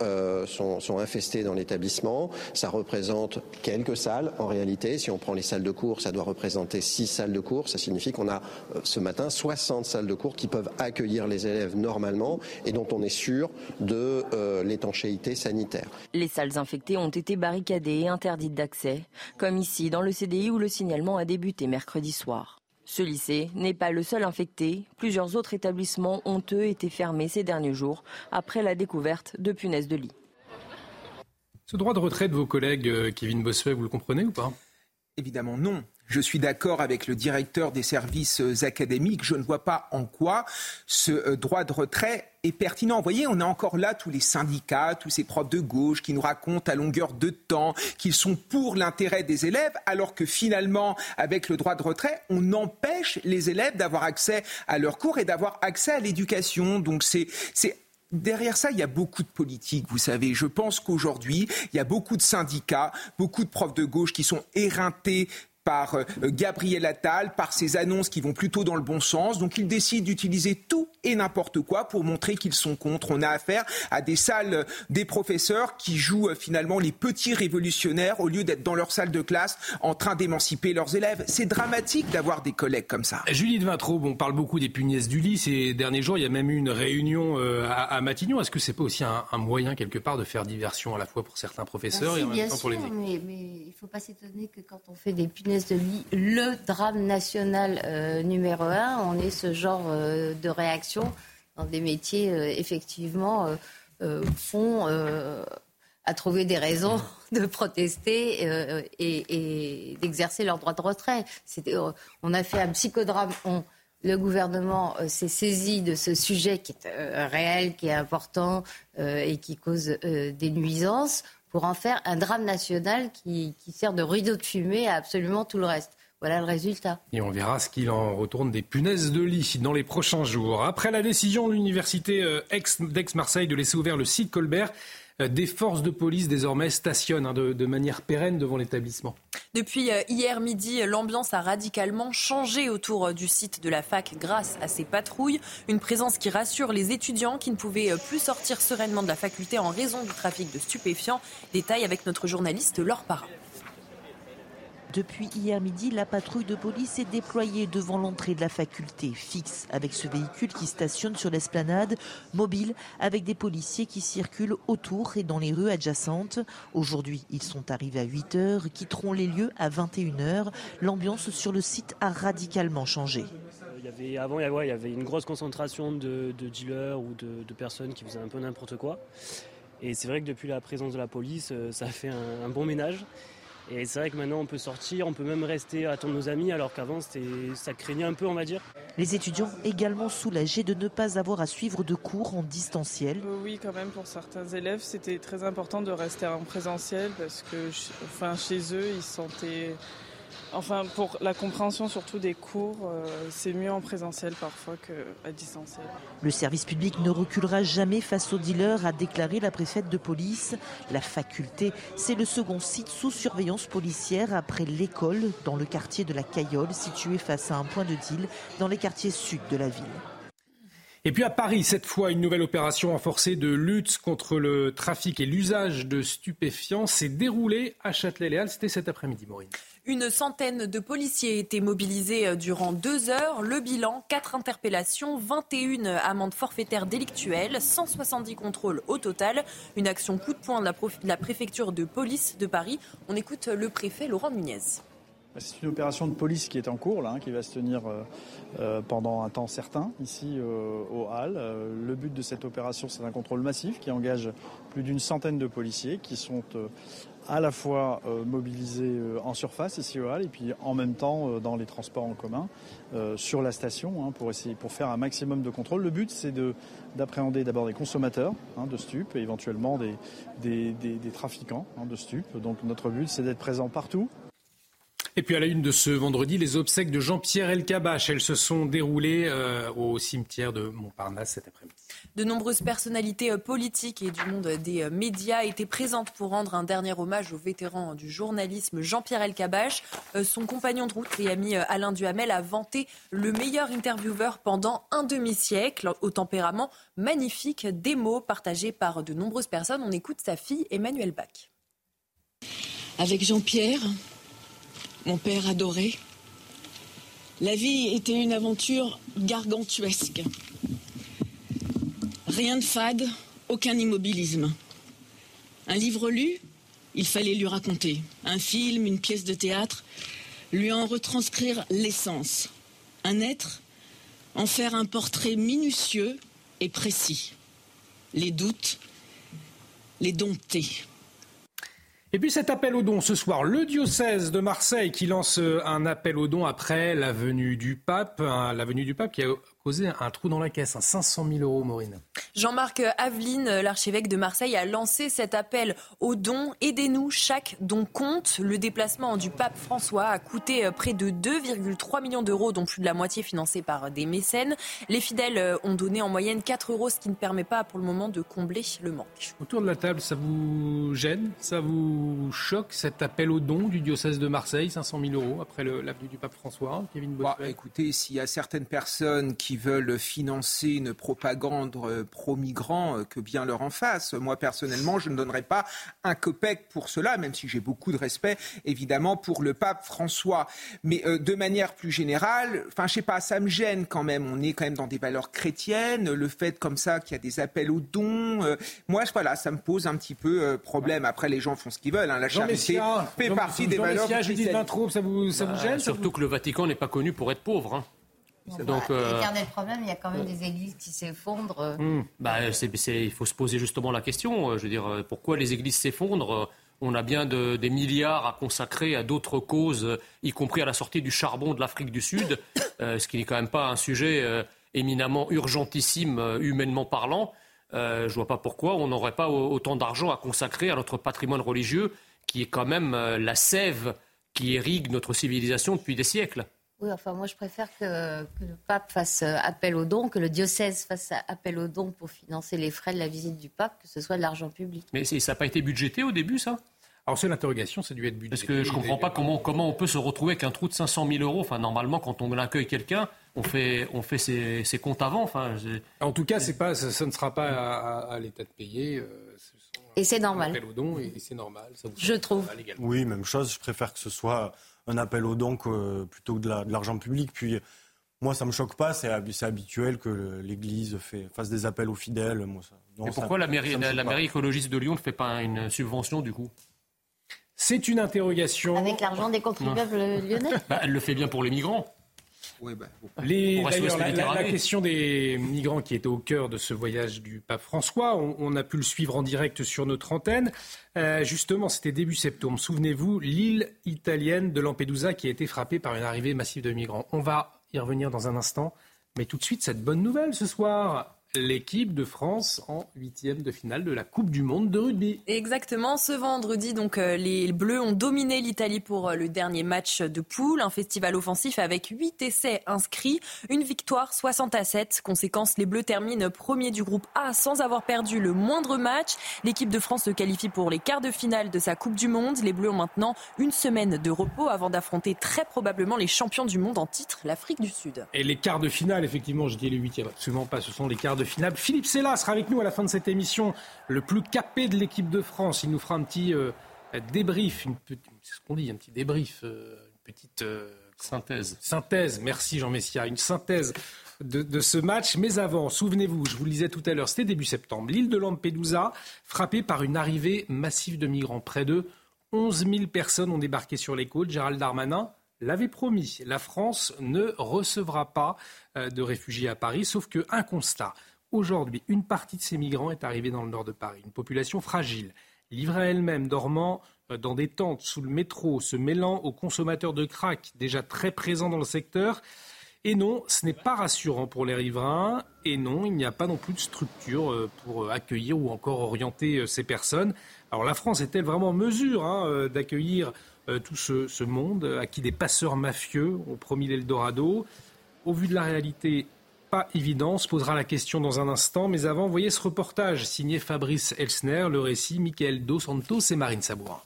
sont, sont infestés dans l'établissement. Ça représente quelques salles en réalité. Si on prend les salles de cours, ça doit représenter 6 salles de cours. Ça signifie qu'on a ce matin 60 salles de cours qui peuvent accueillir les élèves normalement et dont on est sûr de euh, l'étanchéité sanitaire. Les salles infectées ont été barricadées et interdites d'accès, comme ici dans le CDI où le signalement a débuté mercredi soir. Ce lycée n'est pas le seul infecté. Plusieurs autres établissements ont eux été fermés ces derniers jours après la découverte de punaises de lit. Ce droit de retrait de vos collègues, euh, Kevin Bossuet, vous le comprenez ou pas? Évidemment non. Je suis d'accord avec le directeur des services euh, académiques. Je ne vois pas en quoi ce euh, droit de retrait est pertinent. Vous voyez, on a encore là tous les syndicats, tous ces profs de gauche qui nous racontent à longueur de temps qu'ils sont pour l'intérêt des élèves, alors que finalement, avec le droit de retrait, on empêche les élèves d'avoir accès à leurs cours et d'avoir accès à l'éducation. Donc c'est Derrière ça, il y a beaucoup de politique, vous savez. Je pense qu'aujourd'hui, il y a beaucoup de syndicats, beaucoup de profs de gauche qui sont éreintés par euh, Gabriel Attal, par ses annonces qui vont plutôt dans le bon sens. Donc ils décident d'utiliser tout et n'importe quoi pour montrer qu'ils sont contre. On a affaire à des salles euh, des professeurs qui jouent euh, finalement les petits révolutionnaires au lieu d'être dans leur salle de classe en train d'émanciper leurs élèves. C'est dramatique d'avoir des collègues comme ça. Julie de Vintraube, on parle beaucoup des punaises du lit. Ces derniers jours, il y a même eu une réunion à, Matignon. Est-ce que c'est pas aussi un, moyen quelque part de faire diversion à la fois pour certains professeurs et en même temps pour les mais, mais il ne faut pas s'étonner que quand on fait des punaises de lit, le drame national euh, numéro un. On est ce genre euh, de réaction dans des métiers, euh, effectivement, font à trouver des raisons de protester et, d'exercer leur droit de retrait. on a fait un psychodrame. le gouvernement s'est saisi de ce sujet qui est réel, qui est important et qui cause des nuisances pour en faire un drame national qui, sert de rideau de fumée à absolument tout le reste. Voilà le résultat. Et on verra ce qu'il en retourne des punaises de lit dans les prochains jours. Après la décision de l'université euh, d'Aix-Marseille de laisser ouvert le site Colbert, des forces de police désormais stationnent hein, de, manière pérenne devant l'établissement. Depuis euh, hier midi, l'ambiance a radicalement changé autour euh, du site de la fac grâce à ces patrouilles. Une présence qui rassure les étudiants qui ne pouvaient plus sortir sereinement de la faculté en raison du trafic de stupéfiants. Détail avec notre journaliste Laure Parra. Depuis hier midi, la patrouille de police est déployée devant l'entrée de la faculté, fixe avec ce véhicule qui stationne sur l'esplanade, mobile avec des policiers qui circulent autour et dans les rues adjacentes. Aujourd'hui, ils sont arrivés à 8 heures, quitteront les lieux à 21 heures. L'ambiance sur le site a radicalement changé. Avant, il y avait une grosse concentration de, dealers ou de, personnes qui faisaient un peu n'importe quoi. Et c'est vrai que depuis la présence de la police, euh, ça a fait un bon ménage. Et c'est vrai que maintenant on peut sortir, on peut même rester attendre nos amis, alors qu'avant ça craignait un peu, on va dire. Les étudiants également soulagés de ne pas avoir à suivre de cours en distanciel. Euh, oui, quand même, pour certains élèves, c'était très important de rester en présentiel parce que enfin, chez eux, ils se sentaient Enfin, pour la compréhension surtout des cours, euh, c'est mieux en présentiel parfois qu'à distanciel. Le service public ne reculera jamais face aux dealers, a déclaré la préfète de police. La faculté, c'est le second site sous surveillance policière après l'école dans le quartier de la Cayolle, situé face à un point de deal dans les quartiers sud de la ville. Et puis à Paris, cette fois, une nouvelle opération renforcée de lutte contre le trafic et l'usage de stupéfiants s'est déroulée à Châtelet-Léal. C'était cet après-midi, Maureen. Une centaine de policiers étaient mobilisés euh, durant deux heures. Le bilan, quatre interpellations, 21 amendes forfaitaires délictuelles, 170 contrôles au total. Une action coup de poing de la, préfecture de police de Paris. On écoute le préfet Laurent Nunez. Bah, c'est une opération de police qui est en cours, hein, qui va se tenir euh, euh, pendant un temps certain ici euh, au Hall. le but de cette opération, c'est un contrôle massif qui engage plus d'une centaine de policiers qui sont à la fois mobilisés en surface ici au Hall et puis en même temps dans les transports en commun sur la station hein, pour essayer pour faire un maximum de contrôle. Le but, c'est d'appréhender d'abord des consommateurs hein, de stupes et éventuellement des, des, trafiquants de stupes. Donc notre but, c'est d'être présent partout et puis à la une de ce vendredi, les obsèques de Jean-Pierre Elkabach, elles se sont déroulées euh, au cimetière de Montparnasse cet après-midi. De nombreuses personnalités euh, politiques et du monde des euh, médias étaient présentes pour rendre un dernier hommage au vétéran du journalisme Jean-Pierre Elkabach. Son compagnon de route et ami Alain Duhamel a vanté le meilleur intervieweur pendant un demi-siècle, au tempérament magnifique, des mots partagés par de nombreuses personnes. On écoute sa fille Emmanuelle Bach. Avec Jean-Pierre, mon père adoré. La vie était une aventure gargantuesque. Rien de fade, aucun immobilisme. Un livre lu, il fallait lui raconter. Un film, une pièce de théâtre, lui en retranscrire l'essence. Un être, en faire un portrait minutieux et précis. Les doutes, les dompter. Et puis cet appel aux dons ce soir, le diocèse de Marseille qui lance euh, un appel aux dons après la venue du pape, venue du pape qui a causé un trou dans la caisse, 500 000 euros, Maureen. Jean-Marc Aveline, l'archevêque de Marseille, a lancé cet appel aux dons. Aidez-nous, chaque don compte. Le déplacement du pape François a coûté euh, près de 2,3 millions d'euros, dont plus de la moitié financée par des mécènes. Les fidèles euh, ont donné en moyenne 4 euros, ce qui ne permet pas pour le moment de combler le manque. Autour de la table, ça vous gêne Ça vous choque cet appel aux dons du diocèse de Marseille, 500 000 euros après l'avenue du pape François Kevin bah, Écoutez, s'il y a certaines personnes qui qui veulent financer une propagande euh, pro-migrants, euh, que bien leur en fasse. Moi, personnellement, je ne donnerais pas un copec pour cela, même si j'ai beaucoup de respect, évidemment, pour le pape François. Mais euh, de manière plus générale, enfin, je sais pas, ça me gêne quand même. On est quand même dans des valeurs chrétiennes. Le fait comme ça qu'il y a des appels aux dons, moi, voilà, ça me pose un petit peu problème. Après, les gens font ce qu'ils veulent. Hein. La charité fait partie des valeurs chrétiennes. ça vous, ça vous bah, gêne Surtout que le Vatican n'est pas connu pour être pauvre. Hein. Donc, euh... problème, il y a quand même des églises qui s'effondrent. Hmm. Bah, il faut se poser justement la question. Euh, je veux dire, euh, pourquoi les églises s'effondrent on a bien des milliards à consacrer à d'autres causes, y compris à la sortie du charbon de l'Afrique du Sud, euh, ce qui n'est quand même pas un sujet éminemment urgentissime, humainement parlant. je ne vois pas pourquoi on n'aurait pas autant d'argent à consacrer à notre patrimoine religieux, qui est quand même la sève qui irrigue notre civilisation depuis des siècles. Oui, enfin, moi, je préfère que, le pape fasse euh, appel aux dons, que le diocèse fasse appel aux dons pour financer les frais de la visite du pape, que ce soit de l'argent public. Mais ça n'a pas été budgété au début, ça? Alors c'est l'interrogation, c'est dû être budgété. Parce que je ne comprends pas comment, comment on peut se retrouver avec un trou de 500 000 euros. Enfin, normalement, quand on accueille quelqu'un, on fait, on fait ses, comptes avant. Enfin, en tout cas, c'est pas, ça, ne sera pas à, l'État de payer. Euh, et c'est normal. Appel aux dons et, c'est normal. je trouve. Oui, même chose. Je préfère que ce soit un appel aux dons plutôt que de l'argent public. Puis moi, ça me choque pas. C'est habituel que l'Église fasse des appels aux fidèles. Moi, ça, pourquoi la mairie, la, mairie écologiste de Lyon ne fait pas une subvention du coup? C'est une interrogation. Avec l'argent des contribuables lyonnais? Bah, Elle le fait bien pour les migrants. Bah, d'ailleurs, la, question des migrants qui était au cœur de ce voyage du pape François, on, a pu le suivre en direct sur notre antenne. Euh, justement, c'était début septembre. Souvenez-vous, l'île italienne de Lampedusa qui a été frappée par une arrivée massive de migrants. On va y revenir dans un instant. Mais tout de suite, cette bonne nouvelle ce soir. L'équipe de France en huitième de finale de la Coupe du Monde de rugby. Exactement, ce vendredi, donc euh, les Bleus ont dominé l'Italie pour euh, le dernier match de poule, un festival offensif avec huit essais inscrits, une victoire 60 à 7. Conséquence, les Bleus terminent premier du groupe A sans avoir perdu le moindre match. L'équipe de France se qualifie pour les quarts de finale de sa Coupe du Monde. Les Bleus ont maintenant une semaine de repos avant d'affronter très probablement les champions du monde en titre, l'Afrique du Sud. Et les quarts de finale, effectivement, je dis les huitièmes, absolument pas, ce sont les quarts de finale. Philippe Sella sera avec nous à la fin de cette émission, le plus capé de l'équipe de France. Il nous fera un petit euh, débrief, une c'est ce qu'on dit, un petit débrief, euh, une petite euh, synthèse. Synthèse, merci Jean Messia, une synthèse de, de, ce match. Mais avant, souvenez-vous, je vous le disais tout à l'heure, c'était début septembre, l'île de Lampedusa, frappée par une arrivée massive de migrants. Près de 11 000 personnes ont débarqué sur les côtes. Gérald Darmanin l'avait promis. La France ne recevra pas de réfugiés à Paris, sauf qu'un constat. Aujourd'hui, une partie de ces migrants est arrivée dans le nord de Paris, une population fragile, livrée à elle-même, dormant euh, dans des tentes sous le métro, se mêlant aux consommateurs de crack déjà très présents dans le secteur. Et non, ce n'est pas rassurant pour les riverains. Et non, il n'y a pas non plus de structure euh, pour euh, accueillir ou encore orienter ces personnes. Alors la France est-elle vraiment en mesure hein, d'accueillir tout ce, ce, monde à qui des passeurs mafieux ont promis l'Eldorado? Au vu de la réalité, pas évident. On se posera la question dans un instant. Mais avant, voyez ce reportage signé Fabrice Elsner, le récit Michael Dos Santos et Marine Sabourin.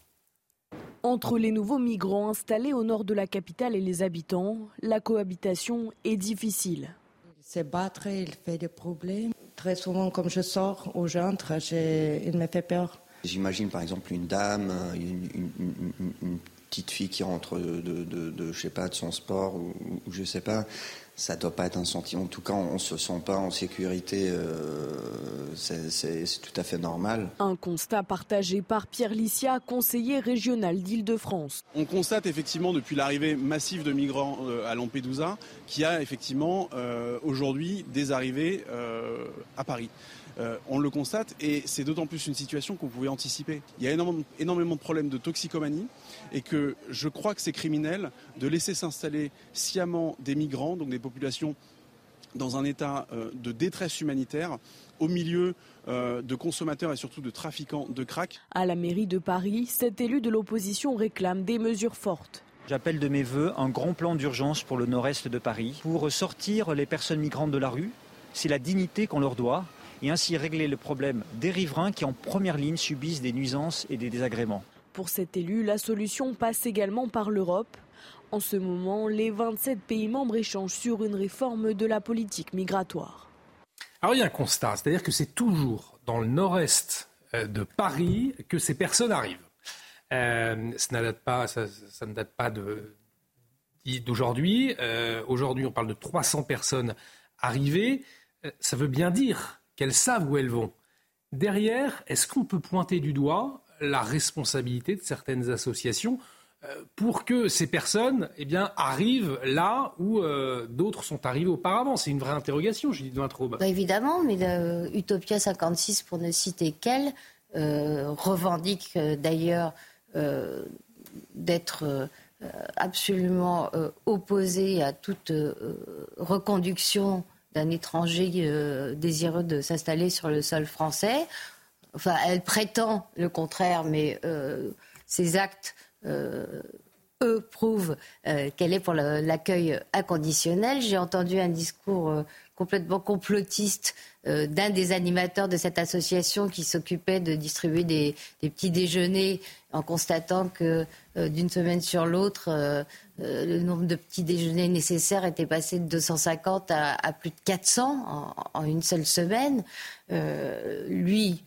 Entre les nouveaux migrants installés au nord de la capitale et les habitants, la cohabitation est difficile. Il se battre, il fait des problèmes. Très souvent, comme je sors ou j'entre, il me fait peur. J'imagine par exemple une dame, une, petite fille qui rentre de, je sais pas, de son sport ou, ou je sais pas, ça doit pas être un sentiment. En tout cas, on se sent pas en sécurité. Euh, c'est tout à fait normal. Un constat partagé par Pierre Licia, conseiller régional d'Île-de-France. On constate effectivement depuis l'arrivée massive de migrants euh, à Lampedusa qu'il y a effectivement euh, aujourd'hui des arrivées à Paris. Euh, on le constate et c'est d'autant plus une situation qu'on pouvait anticiper. Il y a énormément, de problèmes de toxicomanie et que je crois que c'est criminel de laisser s'installer sciemment des migrants, donc des populations dans un état euh, de détresse humanitaire au milieu euh, de consommateurs et surtout de trafiquants de crack. À la mairie de Paris, cet élu de l'opposition réclame des mesures fortes. J'appelle de mes voeux un grand plan d'urgence pour le nord-est de Paris pour sortir les personnes migrantes de la rue. C'est la dignité qu'on leur doit et ainsi régler le problème des riverains qui en première ligne subissent des nuisances et des désagréments. Pour cet élu, la solution passe également par l'Europe. En ce moment, les 27 pays membres échangent sur une réforme de la politique migratoire. Alors il y a un constat, c'est-à-dire que c'est toujours dans le nord-est euh, de Paris que ces personnes arrivent. Euh, ça, ne date pas, d'aujourd'hui. Euh, aujourd'hui, on parle de 300 personnes arrivées. ça veut bien dire qu'elles savent où elles vont. Derrière, est-ce qu'on peut pointer du doigt la responsabilité de certaines associations euh, pour que ces personnes eh bien, arrivent là où euh, d'autres sont arrivés auparavant C'est une vraie interrogation, Judith Vintraube. Bah évidemment, mais euh, Utopia 56, pour ne citer qu'elle, revendique d'ailleurs d'être absolument opposée à toute reconduction d'un étranger euh, désireux de s'installer sur le sol français. Enfin, elle prétend le contraire, mais euh, ses actes, euh, eux, prouvent qu'elle est pour l'accueil inconditionnel. J'ai entendu un discours complètement complotiste d'un des animateurs de cette association qui s'occupait de distribuer des, petits déjeuners en constatant que d'une semaine sur l'autre, euh, le nombre de petits déjeuners nécessaires était passé de 250 à, plus de 400 en, une seule semaine. Euh, lui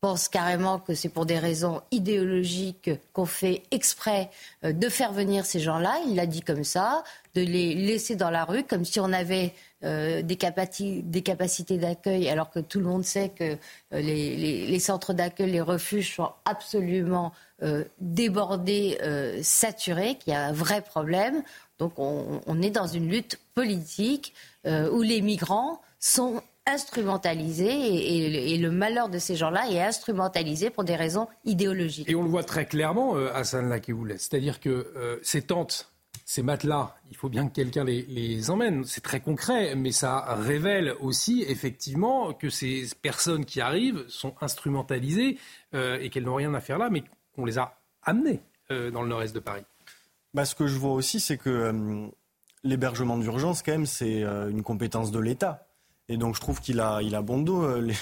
pense carrément que c'est pour des raisons idéologiques qu'on fait exprès euh, de faire venir ces gens-là. Il l'a dit comme ça, de les laisser dans la rue, comme si on avait des, des, capacités d'accueil, alors que tout le monde sait que les, les centres d'accueil, les refuges sont absolument euh, débordé, euh, saturé, qu'il y a un vrai problème. Donc on, est dans une lutte politique euh, où les migrants sont instrumentalisés et, le malheur de ces gens-là est instrumentalisé pour des raisons idéologiques. Et on le voit très clairement, Hassan Lakioul, c'est-à-dire que ces tentes ces matelas, il faut bien que quelqu'un les, emmène. C'est très concret, mais ça révèle aussi effectivement que ces personnes qui arrivent sont instrumentalisées euh, et qu'elles n'ont rien à faire là, mais qu'on les a amenées euh, dans le nord-est de Paris. Bah, ce que je vois aussi, c'est que euh, l'hébergement d'urgence, quand même, c'est une compétence de l'État. Et donc je trouve qu'il a, il bon dos. Euh,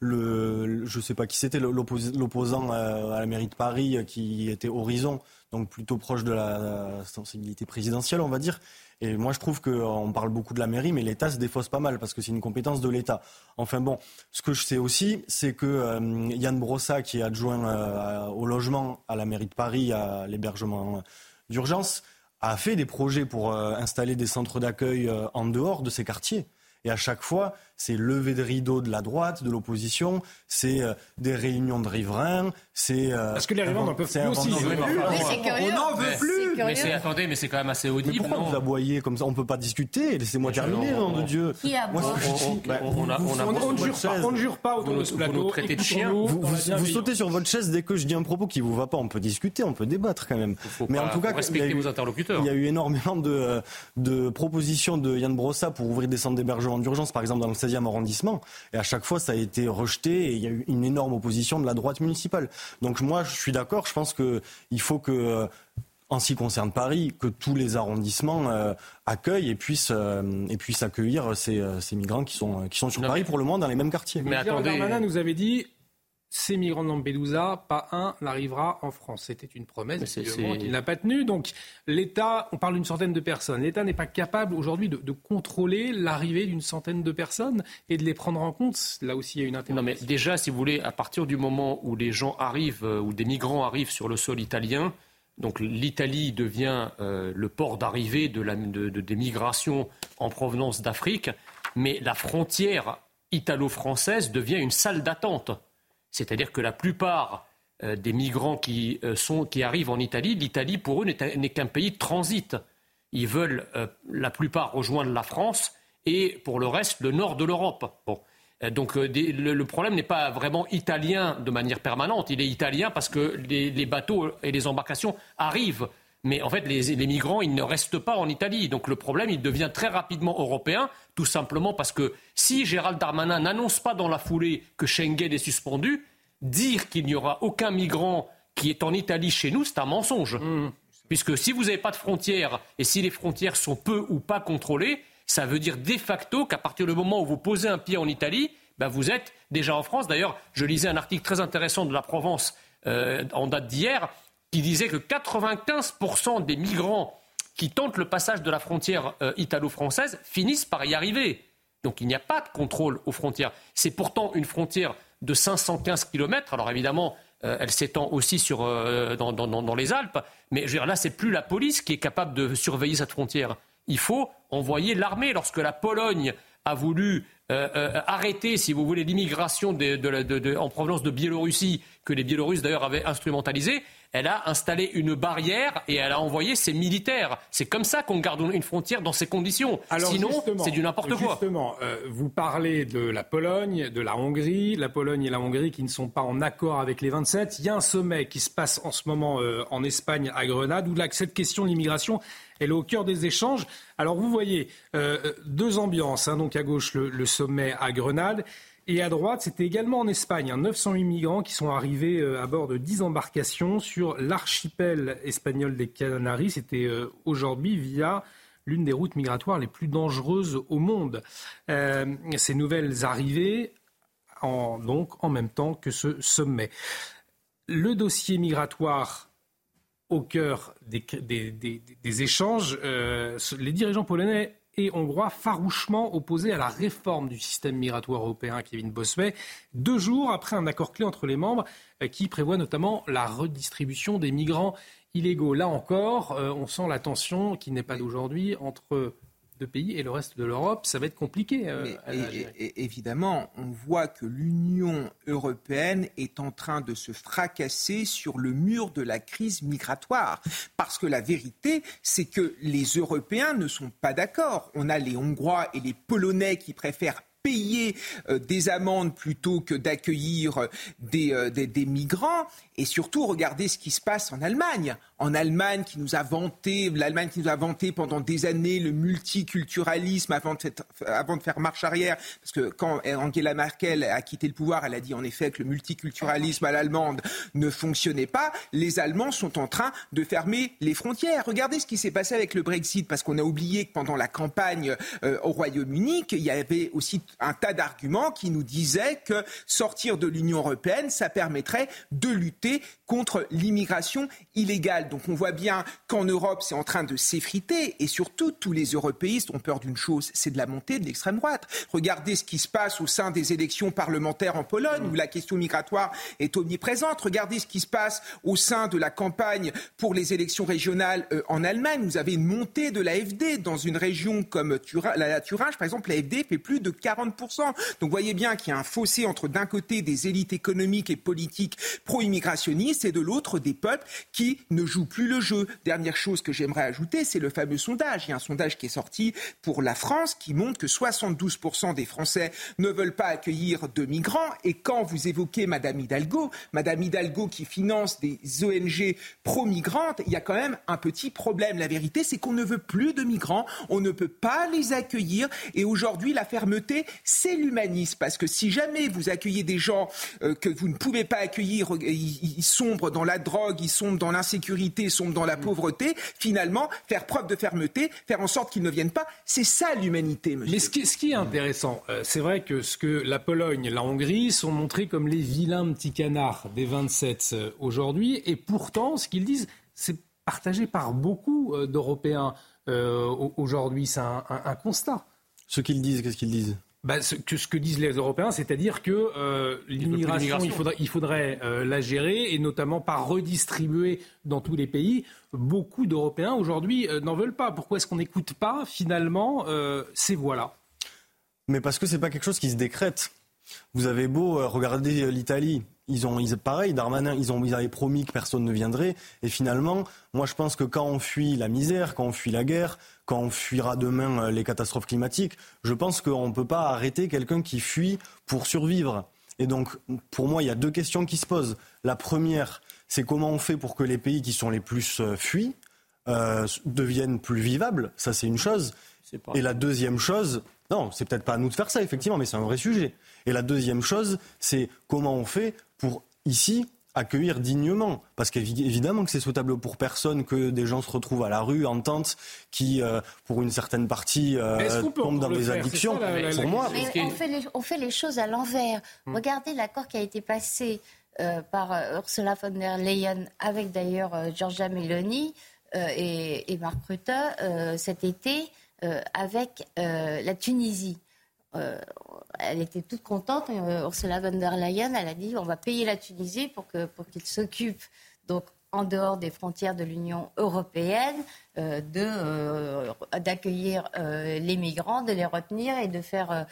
je ne sais pas qui c'était, l'opposant à la mairie de Paris euh, qui était Horizon, donc plutôt proche de la sensibilité présidentielle, on va dire. Et moi, je trouve qu'on parle beaucoup de la mairie, mais l'État se défausse pas mal parce que c'est une compétence de l'État. Enfin bon, ce que je sais aussi, c'est que euh, Yann Brossa, qui est adjoint au logement à la mairie de Paris, à l'hébergement d'urgence, a fait des projets pour installer des centres d'accueil en dehors de ces quartiers. Et à chaque fois, c'est lever de rideau de la droite, de l'opposition, c'est euh, des réunions de riverains, c'est... Euh, Parce que les riverains n'en peuvent plus aussi. On n'en veut plus mais c'est, attendez, mais c'est quand même assez audible. Mais pourquoi vous aboyez comme ça On ne peut pas discuter. Laissez-moi terminer, nom de Dieu. Qui aboie On ne jure pas autour de ce plateau. Vous sautez sur votre chaise dès que je dis un propos qui vous va pas. On peut discuter, on peut débattre quand même. Mais en tout cas, respectez vos interlocuteurs. Il y a eu énormément de propositions de Yann Brossa pour ouvrir des centres d'hébergement d'urgence, par exemple dans le 16e arrondissement. Et à chaque fois, ça a été rejeté et il y a eu une énorme opposition de la droite municipale. Donc moi, je suis d'accord. Je pense qu'il faut que en ce qui concerne Paris, que tous les arrondissements euh, accueillent et puissent, euh, et puissent accueillir ces, euh, ces, migrants qui sont, qui sont sur Paris pour le moment dans les mêmes quartiers. Mais, attendez... Darmanin nous avait dit ces migrants de Lampedusa, pas un n'arrivera en France. C'était une promesse qu'il n'a pas tenue. Donc l'État, on parle d'une centaine de personnes. L'État n'est pas capable aujourd'hui de, de, contrôler l'arrivée d'une centaine de personnes et de les prendre en compte. Là aussi, il y a une interrogation. Non, mais déjà, si vous voulez, à partir du moment où les gens arrivent, ou des migrants arrivent sur le sol italien, donc l'Italie devient euh, le port d'arrivée de, des migrations en provenance d'Afrique, mais la frontière italo-française devient une salle d'attente. C'est-à-dire que la plupart euh, des migrants qui, euh, sont, arrivent en Italie, l'Italie pour eux n'est qu'un pays de transit. Ils veulent la plupart rejoindre la France et pour le reste le nord de l'Europe. Euh, donc euh, le, problème n'est pas vraiment italien de manière permanente. Il est italien parce que les, bateaux et les embarcations arrivent. Mais en fait, les, migrants, ils ne restent pas en Italie. Donc le problème, il devient très rapidement européen, tout simplement parce que si Gérald Darmanin n'annonce pas dans la foulée que Schengen est suspendu, dire qu'il n'y aura aucun migrant qui est en Italie chez nous, c'est un mensonge. Mmh. Puisque si vous n'avez pas de frontières et si les frontières sont peu ou pas contrôlées, ça veut dire de facto qu'à partir du moment où vous posez un pied en Italie, ben vous êtes déjà en France. D'ailleurs, je lisais un article très intéressant de la Provence euh, en date d'hier qui disait que 95% des migrants qui tentent le passage de la frontière euh, italo-française finissent par y arriver. Donc il n'y a pas de contrôle aux frontières. C'est pourtant une frontière de 515 km. Alors évidemment, euh, elle s'étend aussi sur, dans, dans, les Alpes. Mais je veux dire, là, c'est plus la police qui est capable de surveiller cette frontière il faut envoyer l'armée. Lorsque la Pologne a voulu euh, euh, arrêter, si vous voulez, l'immigration en provenance de Biélorussie, que les Biélorusses d'ailleurs avaient instrumentalisé, elle a installé une barrière et elle a envoyé ses militaires. C'est comme ça qu'on garde une frontière dans ces conditions. Sinon, c'est du n'importe quoi. Justement, euh, vous parlez de la Pologne, de la Hongrie, la Pologne et la Hongrie qui ne sont pas en accord avec les 27. Il y a un sommet qui se passe en ce moment en Espagne, à Grenade, où là, cette question de l'immigration elle est au cœur des échanges. Alors vous voyez euh, deux ambiances. Hein, donc à gauche le, sommet à Grenade. Et à droite, c'était également en Espagne, 908 hein, migrants qui sont arrivés euh, à bord de 10 embarcations sur l'archipel espagnol des Canaries. C'était euh, aujourd'hui via l'une des routes migratoires les plus dangereuses au monde. ces nouvelles arrivées, en, donc en même temps que ce sommet. Le dossier migratoire au cœur des, échanges, euh, les dirigeants polonais et hongrois farouchement opposés à la réforme du système migratoire européen, Kevin Bossuet, deux jours après un accord clé entre les membres euh, qui prévoit notamment la redistribution des migrants illégaux. Là encore, euh, on sent la tension qui n'est pas d'aujourd'hui entre de pays et le reste de l'Europe, ça va être compliqué. Euh, évidemment, on voit que l'Union européenne est en train de se fracasser sur le mur de la crise migratoire. Parce que la vérité, c'est que les Européens ne sont pas d'accord. On a les Hongrois et les Polonais qui préfèrent payer des amendes plutôt que d'accueillir des, des migrants. Et surtout, regardez ce qui se passe en Allemagne. En Allemagne, qui nous a vanté, l'Allemagne qui nous a vanté pendant des années le multiculturalisme avant de, faire marche arrière. Parce que quand Angela Merkel a quitté le pouvoir, elle a dit en effet que le multiculturalisme à l'allemande ne fonctionnait pas. Les Allemands sont en train de fermer les frontières. Regardez ce qui s'est passé avec le Brexit, parce qu'on a oublié que pendant la campagne euh, au Royaume-Uni, il y avait aussi un tas d'arguments qui nous disaient que sortir de l'Union européenne, ça permettrait de lutter contre l'immigration illégale. Donc on voit bien qu'en Europe, c'est en train de s'effriter et surtout, tous les européistes ont peur d'une chose, c'est de la montée de l'extrême droite. Regardez ce qui se passe au sein des élections parlementaires en Pologne, où la question migratoire est omniprésente. Regardez ce qui se passe au sein de la campagne pour les élections régionales euh, en Allemagne. Vous avez une montée de l'AFD dans une région comme la Thuringe, par exemple, l'AFD fait plus de 40%. Donc vous voyez bien qu'il y a un fossé entre d'un côté des élites économiques et politiques et de l'autre des peuples qui ne jouent plus le jeu. Dernière chose que j'aimerais ajouter, c'est le fameux sondage. Il y a un sondage qui est sorti pour la France qui montre que 72% des Français ne veulent pas accueillir de migrants. Et quand vous évoquez Madame Hidalgo, Madame Hidalgo qui finance des ONG pro-migrantes, il y a quand même un petit problème. La vérité, c'est qu'on ne veut plus de migrants, on ne peut pas les accueillir. Et aujourd'hui, la fermeté, c'est l'humanisme. Parce que si jamais vous accueillez des gens euh, que vous ne pouvez pas accueillir, ils sombrent dans la drogue, ils sombrent dans l'insécurité, ils sombrent dans la mm. pauvreté, finalement, faire preuve de fermeté, faire en sorte qu'ils ne viennent pas, c'est ça l'humanité, monsieur. Mais ce qui, ce qui est intéressant, euh, c'est vrai que ce que la Pologne, la Hongrie sont montrés comme les vilains petits canards des 27 euh, aujourd'hui, et pourtant, ce qu'ils disent, c'est partagé par beaucoup euh, d'Européens aujourd'hui, c'est un, un constat. Ce qu'ils disent, qu'est-ce qu'ils disent? Bah, ce, que, ce que disent les Européens, c'est-à-dire que euh, l'immigration, il faudrait, il faudrait euh, la gérer et notamment pas redistribuer dans tous les pays. Beaucoup d'Européens aujourd'hui euh, n'en veulent pas. Pourquoi est-ce qu'on n'écoute pas finalement ces voix-là? Mais parce que c'est pas quelque chose qui se décrète. Vous avez beau regarder l'Italie, ils ont, ils, pareil, Darmanin, ils, ont, ils avaient promis que personne ne viendrait. Et finalement, moi je pense que quand on fuit la misère, quand on fuit la guerre, quand on fuira demain euh, les catastrophes climatiques, je pense qu'on ne peut pas arrêter quelqu'un qui fuit pour survivre. Et donc, pour moi, il y a deux questions qui se posent. La première, c'est comment on fait pour que les pays qui sont les plus euh, fuis euh, deviennent plus vivables? Ça, c'est une chose. Et la deuxième chose, non, c'est peut-être pas à nous de faire ça, effectivement, mais c'est un vrai sujet. Et la deuxième chose, c'est comment on fait pour ici accueillir dignement. Parce qu'évidemment que c'est souhaitable pour personne que des gens se retrouvent à la rue en tente, qui, euh, pour une certaine partie, euh, tombent dans des addictions. pour moi, on, fait les, on, fait les, choses à l'envers. Hmm. Regardez l'accord qui a été passé euh, par Ursula von der Leyen, avec d'ailleurs Giorgia Meloni et, et, Mark Rutte cet été, avec la Tunisie. Euh, elle était toute contente. Euh, Ursula von der Leyen, elle a dit on va payer la Tunisie pour qu'il pour qu'il s'occupe, donc en dehors des frontières de l'Union européenne, euh, d'accueillir les migrants, de les retenir et de faire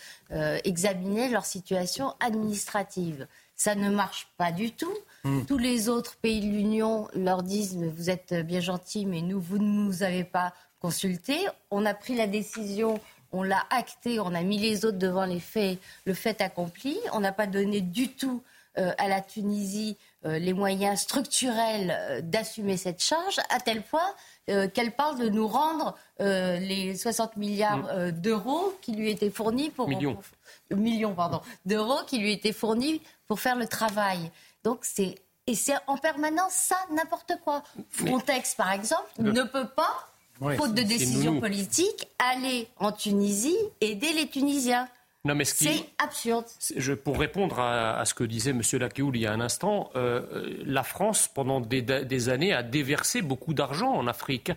examiner leur situation administrative. Ça ne marche pas du tout. Hmm. Tous les autres pays de l'Union leur disent vous êtes bien gentils, mais nous, vous ne nous avez pas consultés. On a pris la décision on l'a acté, on a mis les autres devant les faits, le fait accompli. On n'a pas donné du tout euh, à la Tunisie euh, les moyens structurels euh, d'assumer cette charge, à tel point qu'elle parle de nous rendre les 60 milliards mm. d'euros qui lui étaient fournis pour millions, millions pardon d'euros qui lui étaient fournis pour faire le travail. Donc c'est et c'est en permanence ça n'importe quoi. Frontex par exemple ne peut pas faute de décision politique, aller en Tunisie, aider les Tunisiens. C'est absurde. Je, pour répondre à, ce que disait M. Lakéoul il y a un instant, euh, la France, pendant des, années, a déversé beaucoup d'argent en Afrique.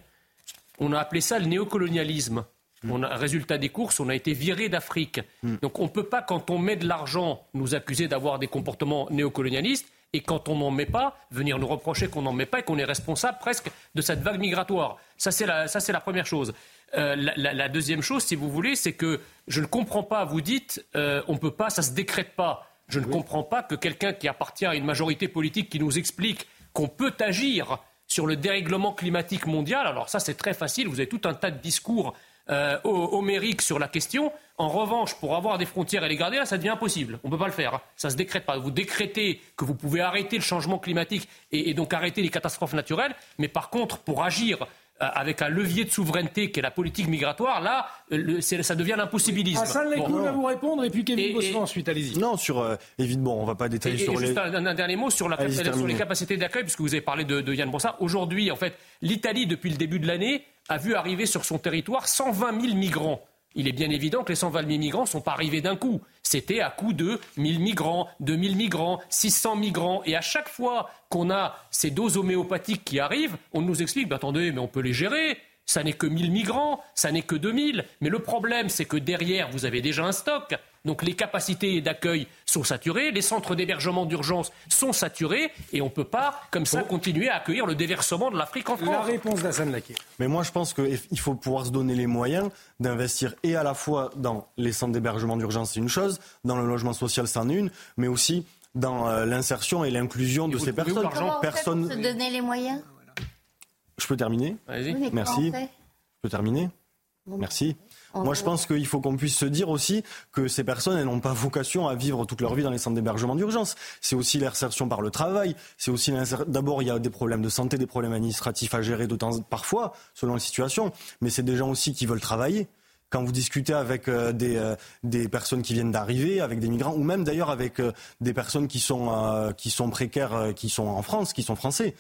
On a appelé ça le néocolonialisme. Mm. On a, résultat des courses, on a été viré d'Afrique. Mm. Donc on ne peut pas, quand on met de l'argent, nous accuser d'avoir des comportements néocolonialistes et quand on n'en met pas, venir nous reprocher qu'on n'en met pas et qu'on est responsable presque de cette vague migratoire. Ça, c'est la, ça, c'est la première chose. Euh, la, deuxième chose, si vous voulez, c'est que je ne comprends pas, vous dites, euh, on ne peut pas, ça ne se décrète pas. Je ne comprends pas que quelqu'un qui appartient à une majorité politique qui nous explique qu'on peut agir sur le dérèglement climatique mondial, alors ça c'est très facile, vous avez tout un tas de discours euh, homérique sur la question. En revanche, pour avoir des frontières et les garder, là, ça devient impossible. On ne peut pas le faire. Hein. Ça ne se décrète pas. Vous décrétez que vous pouvez arrêter le changement climatique et, et donc arrêter les catastrophes naturelles. Mais par contre, pour agir euh, avec un levier de souveraineté qui est la politique migratoire, là, le, ça devient l'impossibilisme. Hassan bon, va vous répondre et puis Kevin Bossuet ensuite, allez-y. Non, sur euh, évidemment, on va pas détailler sur et les. Juste un, un, dernier mot sur, la, sur les capacités d'accueil, puisque vous avez parlé de, de Yann Brossard. Aujourd'hui, en fait, l'Italie, depuis le début de l'année, a vu arriver sur son territoire 120 000 migrants. Il est bien évident que les 120 000 migrants ne sont pas arrivés d'un coup. C'était à coup de 1000 migrants, 2000 migrants, 600 migrants. Et à chaque fois qu'on a ces doses homéopathiques qui arrivent, on nous explique, bah, attendez, mais on peut les gérer ça n'est que 1000 migrants, ça n'est que 2000. Mais le problème, c'est que derrière, vous avez déjà un stock. Donc les capacités d'accueil sont saturées, les centres d'hébergement d'urgence sont saturés, et on ne peut pas, comme ça, continuer à accueillir le déversement de l'Afrique en France. La réponse Laké. Mais moi, je pense qu'il faut pouvoir se donner les moyens d'investir et à la fois dans les centres d'hébergement d'urgence, c'est une chose, dans le logement social, c'en est une, mais aussi dans euh, l'insertion et l'inclusion de ces personnes. Comment Personne... se donner les moyens? Je peux terminer? Merci. Je peux terminer? Merci. Moi, je pense qu'il faut qu'on puisse se dire aussi que ces personnes, elles n'ont pas vocation à vivre toute leur vie dans les centres d'hébergement d'urgence. C'est aussi l'insertion par le travail. C'est aussi d'abord, il y a des problèmes de santé, des problèmes administratifs à gérer de temps, parfois, selon la situation. Mais c'est des gens aussi qui veulent travailler quand vous discutez avec euh, des, euh, des, personnes qui viennent d'arriver, avec des migrants, ou même d'ailleurs avec euh, des personnes qui sont, qui sont précaires, qui sont en France, qui sont français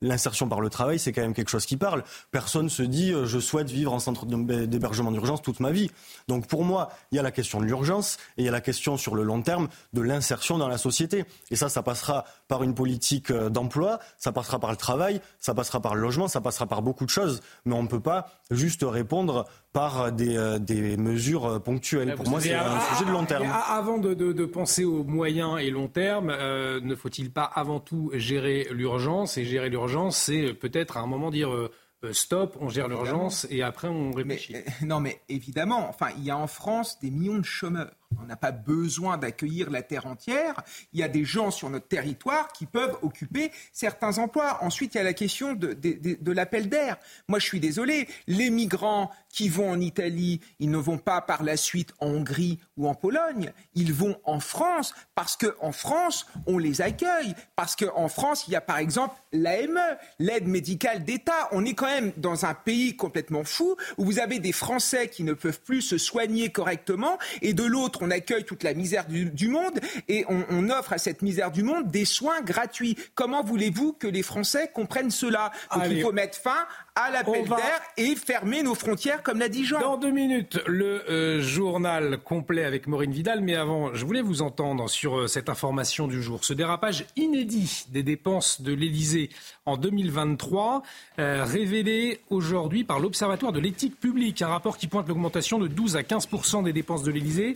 l'insertion par le travail, c'est quand même quelque chose qui parle. Personne se dit euh, je souhaite vivre en centre d'hébergement d'urgence toute ma vie. Donc pour moi, il y a la question de l'urgence et il y a la question sur le long terme de l'insertion dans la société. Et ça, ça passera par une politique euh, d'emploi, ça passera par le travail, ça passera par le logement, ça passera par beaucoup de choses. Mais on ne peut pas juste répondre par des, euh, des mesures ponctuelles. Pour moi, c'est un sujet de long terme. Avant de, de, de, penser au moyen et long terme, ne faut-il pas avant tout gérer l'urgence et gérer l'urgence c'est peut-être à un moment dire euh, euh, stop, on gère l'urgence et après on réfléchit. Euh, non, mais évidemment, enfin, il y a en France des millions de chômeurs. On n'a pas besoin d'accueillir la terre entière. Il y a des gens sur notre territoire qui peuvent occuper certains emplois. Ensuite, il y a la question de, l'appel d'air. Moi, je suis désolé, les migrants qui vont en Italie, ils ne vont pas par la suite en Hongrie ou en Pologne. Ils vont en France parce qu'en France, on les accueille. Parce qu'en France, il y a par exemple l'AME, l'aide médicale d'État. On est quand même dans un pays complètement fou où vous avez des Français qui ne peuvent plus se soigner correctement et de l'autre, on accueille toute la misère du, monde et on, on, offre à cette misère du monde des soins gratuits. Comment voulez-vous que les Français comprennent cela? Donc il faut mettre fin à l'appel d'air et fermer nos frontières, comme l'a dit Jean. Dans deux minutes, le euh, journal complet avec Maureen Vidal. Mais avant, je voulais vous entendre sur euh, cette information du jour. Ce dérapage inédit des dépenses de l'Élysée en 2023, euh, révélé aujourd'hui par l'Observatoire de l'éthique publique. Un rapport qui pointe l'augmentation de 12 à 15% des dépenses de l'Élysée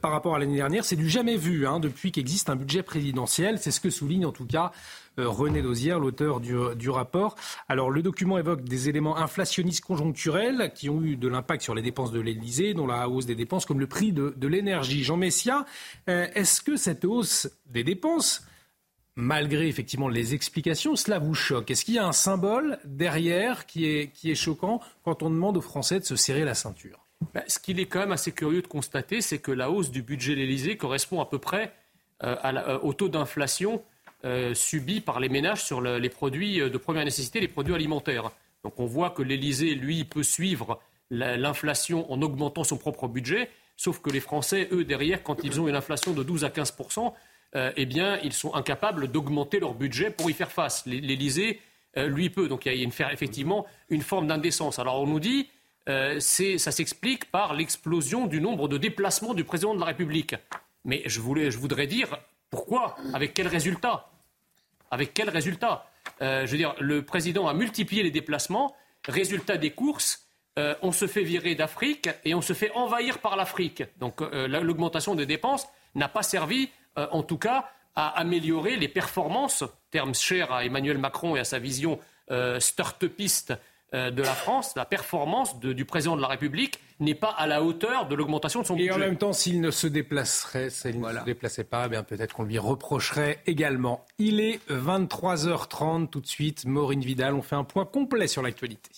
par rapport à l'année dernière. C'est du jamais vu hein, depuis qu'existe un budget présidentiel. C'est ce que souligne en tout cas René Dosière, l'auteur du, rapport. Alors le document évoque des éléments inflationnistes conjoncturels qui ont eu de l'impact sur les dépenses de l'Élysée, dont la hausse des dépenses comme le prix de, l'énergie. Jean Messia, euh, est-ce que cette hausse des dépenses malgré effectivement les explications, cela vous choque? Est-ce qu'il y a un symbole derrière qui est, choquant quand on demande aux Français de se serrer la ceinture? Bah, ce qu'il est quand même assez curieux de constater, c'est que la hausse du budget de l'Élysée correspond à peu près euh, euh, au taux d'inflation euh, subi par les ménages sur les produits de première nécessité, les produits alimentaires. Donc on voit que l'Élysée, lui, peut suivre l'inflation en augmentant son propre budget, sauf que les Français, eux, derrière, quand ils ont une inflation de 12 à 15 eh bien, ils sont incapables d'augmenter leur budget pour y faire face. L'Élysée, lui, peut. Donc il y a effectivement une forme d'indécence. Alors on nous dit euh, ça s'explique par l'explosion du nombre de déplacements du président de la République. Mais je, voudrais dire pourquoi? Avec quel résultat? Avec quel résultat euh, Je veux dire, le président a multiplié les déplacements. Résultat des courses, euh, on se fait virer d'Afrique et on se fait envahir par l'Afrique. Donc l'augmentation des dépenses n'a pas servi, en tout cas, à améliorer les performances, terme cher à Emmanuel Macron et à sa vision start-upiste euh, de la France, la performance du président de la République n'est pas à la hauteur de l'augmentation de son budget. Et en même temps, s'il ne se déplacerait, s'il ne se déplaçait pas, eh peut-être qu'on lui reprocherait également. Il est 23h30 tout de suite. Maureen Vidal, on fait un point complet sur l'actualité.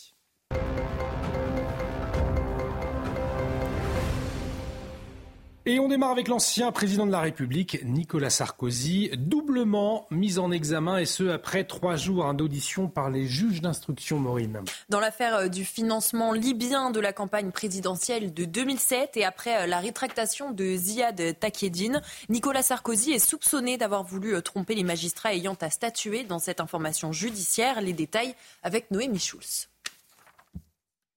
Et on démarre avec l'ancien président de la République, Nicolas Sarkozy, doublement mis en examen, et ce après trois jours d'audition par les juges d'instruction, Maureen. Dans l'affaire euh, du financement libyen de la campagne présidentielle de 2007 et après euh, la rétractation de Ziad Takieddine, Nicolas Sarkozy est soupçonné d'avoir voulu euh, tromper les magistrats ayant à statuer dans cette information judiciaire. Les détails avec Noémie Schulz.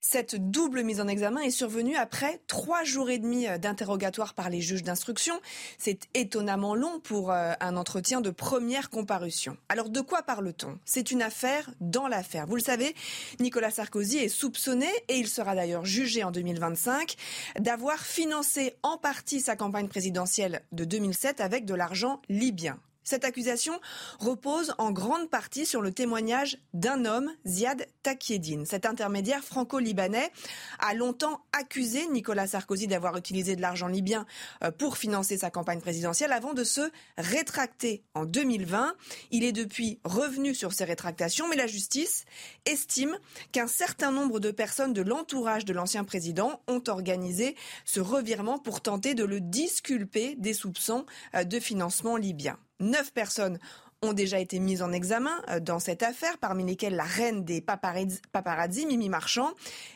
Cette double mise en examen est survenue après trois jours et demi euh, d'interrogatoire par les juges d'instruction. C'est étonnamment long pour euh, un entretien de première comparution. Alors de quoi parle-t-on? C'est une affaire dans l'affaire. Vous le savez, Nicolas Sarkozy est soupçonné, et il sera d'ailleurs jugé en 2025, d'avoir financé en partie sa campagne présidentielle de 2007 avec de l'argent libyen. Cette accusation repose en grande partie sur le témoignage d'un homme, Ziad Takieddine. Cet intermédiaire franco-libanais a longtemps accusé Nicolas Sarkozy d'avoir utilisé de l'argent libyen euh, pour financer sa campagne présidentielle avant de se rétracter en 2020. Il est depuis revenu sur ces rétractations, mais la justice estime qu'un certain nombre de personnes de l'entourage de l'ancien président ont organisé ce revirement pour tenter de le disculper des soupçons euh, de financement libyen. Neuf personnes ont déjà été mises en examen euh, dans cette affaire, parmi lesquelles la reine des paparazzi, Mimi Marchand,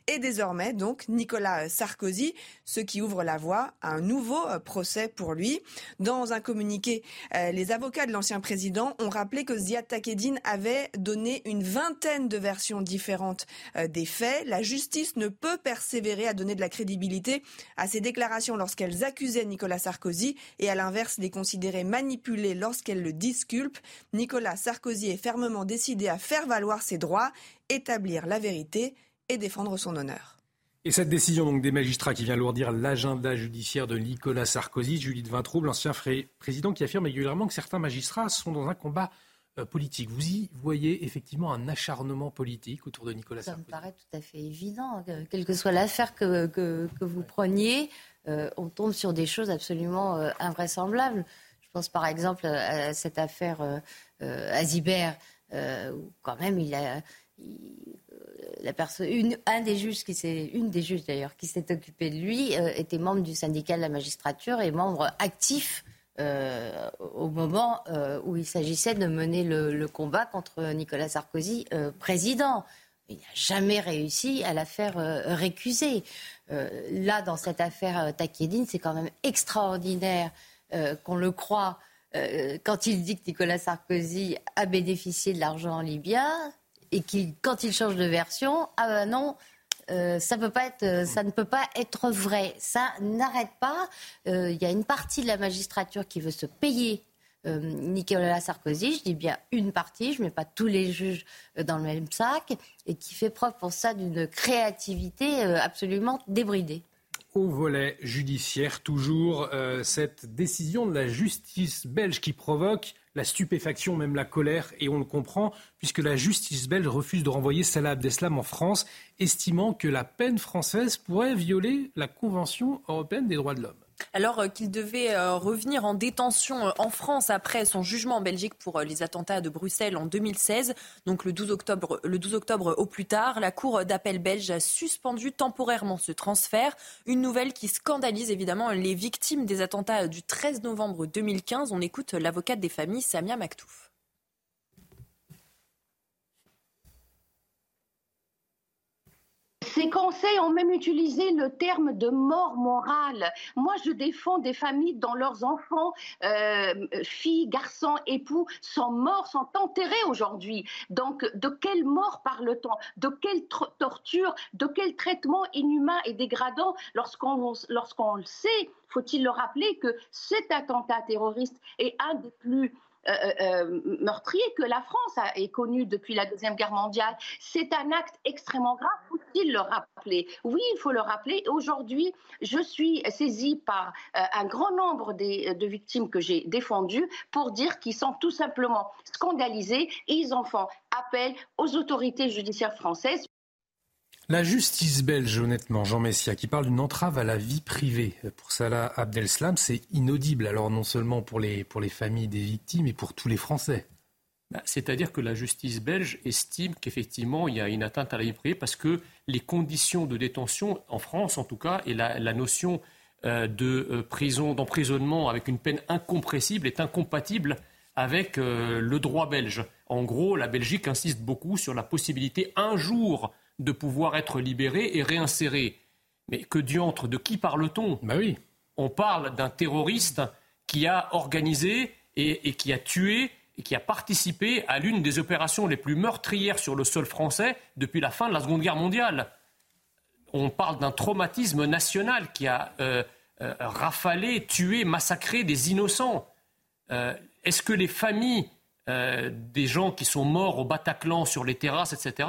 et désormais donc Nicolas Sarkozy, ce qui ouvre la voie à un nouveau euh, procès pour lui. Dans un communiqué, euh, les avocats de l'ancien président ont rappelé que Ziad Takedine avait donné une vingtaine de versions différentes des faits. La justice ne peut persévérer à donner de la crédibilité à ces déclarations lorsqu'elles accusaient Nicolas Sarkozy et à l'inverse les considérer manipulées lorsqu'elles le disculpent. Nicolas Sarkozy est fermement décidé à faire valoir ses droits, établir la vérité et défendre son honneur. Et cette décision donc des magistrats qui vient lourdir l'agenda judiciaire de Nicolas Sarkozy, Judith Vintraube, l'ancien président qui affirme régulièrement que certains magistrats sont dans un combat euh, politique. Vous y voyez effectivement un acharnement politique autour de Nicolas Sarkozy Ça me paraît tout à fait évident. quelle que soit l'affaire que, vous preniez, euh, on tombe sur des choses absolument euh, invraisemblables. Je pense par exemple à cette affaire euh, euh Azibert, euh, où quand même une, un des juges qui s'est, une des juges d'ailleurs, qui s'est occupée de lui, euh, était membre du syndicat de la magistrature et membre actif au moment où il s'agissait de mener le, combat contre Nicolas Sarkozy, président. Il n'a jamais réussi à la faire récuser. là, dans cette affaire Takedine, c'est quand même extraordinaire euh, qu'on le croit euh, quand il dit que Nicolas Sarkozy a bénéficié de l'argent libyen et qu'il, quand il change de version, ah ben non, euh, ça ne peut pas être vrai. Ça n'arrête pas. Il y a une partie de la magistrature qui veut se payer Nicolas Sarkozy, je dis bien une partie, je ne mets pas tous les juges dans le même sac, et qui fait preuve pour ça d'une créativité absolument débridée au volet judiciaire, toujours euh, cette décision de la justice belge qui provoque la stupéfaction, même la colère, et on le comprend, puisque la justice belge refuse de renvoyer Salah Abdeslam en France, estimant que la peine française pourrait violer la Convention européenne des droits de l'homme alors euh, qu'il devait euh, revenir en détention euh, en France après son jugement en Belgique pour les attentats de Bruxelles en 2016, donc le 12 octobre, le 12 octobre au plus tard. La Cour d'appel belge a suspendu temporairement ce transfert, une nouvelle qui scandalise évidemment les victimes des attentats du 13 novembre 2015. On écoute l'avocate des familles, Samia Maktouf. Ces conseils ont même utilisé le terme de mort morale. Moi, je défends des familles dont leurs enfants, euh, filles, garçons, époux, sont morts, sont enterrés aujourd'hui. Donc, de quelle mort parle-t-on? De quelle torture? De quel traitement inhumain et dégradant? Lorsqu'on le sait faut-il le rappeler que cet attentat terroriste est un des plus meurtrier que la France a, est connue depuis la Deuxième Guerre mondiale. C'est un acte extrêmement grave, faut-il le rappeler? Oui, il faut le rappeler. Aujourd'hui, je suis saisie par un grand nombre de victimes que j'ai défendues pour dire qu'ils sont tout simplement scandalisés et ils en font appel aux autorités judiciaires françaises. La justice belge, honnêtement, Jean Messia, qui parle d'une entrave à la vie privée pour Salah Abdeslam, c'est inaudible. Alors non seulement pour les, pour les familles des victimes, mais pour tous les Français. Bah, c'est-à-dire que la justice belge estime qu'effectivement il y a une atteinte à la vie privée parce que les conditions de détention, en France en tout cas, et la, notion de prison, d'emprisonnement avec une peine incompressible est incompatible avec le droit belge. En gros, la Belgique insiste beaucoup sur la possibilité un jour de pouvoir être libéré et réinséré. Mais que diantre, de qui parle-t-on? Bah oui. On parle d'un terroriste qui a organisé et, qui a tué et qui a participé à l'une des opérations les plus meurtrières sur le sol français depuis la fin de la Seconde Guerre mondiale. On parle d'un traumatisme national qui a euh, euh, rafalé, tué, massacré des innocents. Euh, est-ce que les familles des gens qui sont morts au Bataclan, sur les terrasses, etc.,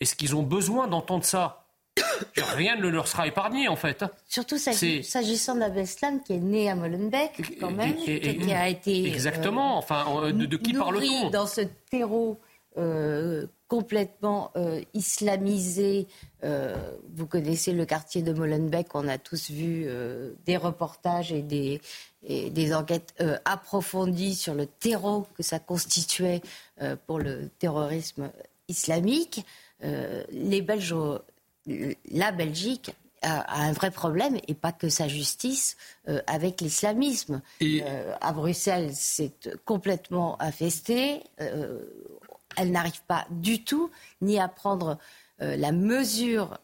est-ce qu'ils ont besoin d'entendre ça Rien ne leur sera épargné, en fait. Surtout s'agissant d'Abeslam, qui est né à Molenbeek, quand même, qui a été... Exactement. enfin, euh, de, qui parle-t-on dans ce terreau euh, complètement euh, islamisé. vous connaissez le quartier de Molenbeek, on a tous vu des reportages et des, et des enquêtes approfondies sur le terreau que ça constituait pour le terrorisme islamique. Les Belges la Belgique a, un vrai problème et pas que sa justice euh, avec l'islamisme. Euh, à Bruxelles, c'est complètement infesté. Euh, elle n'arrive pas du tout ni à prendre la mesure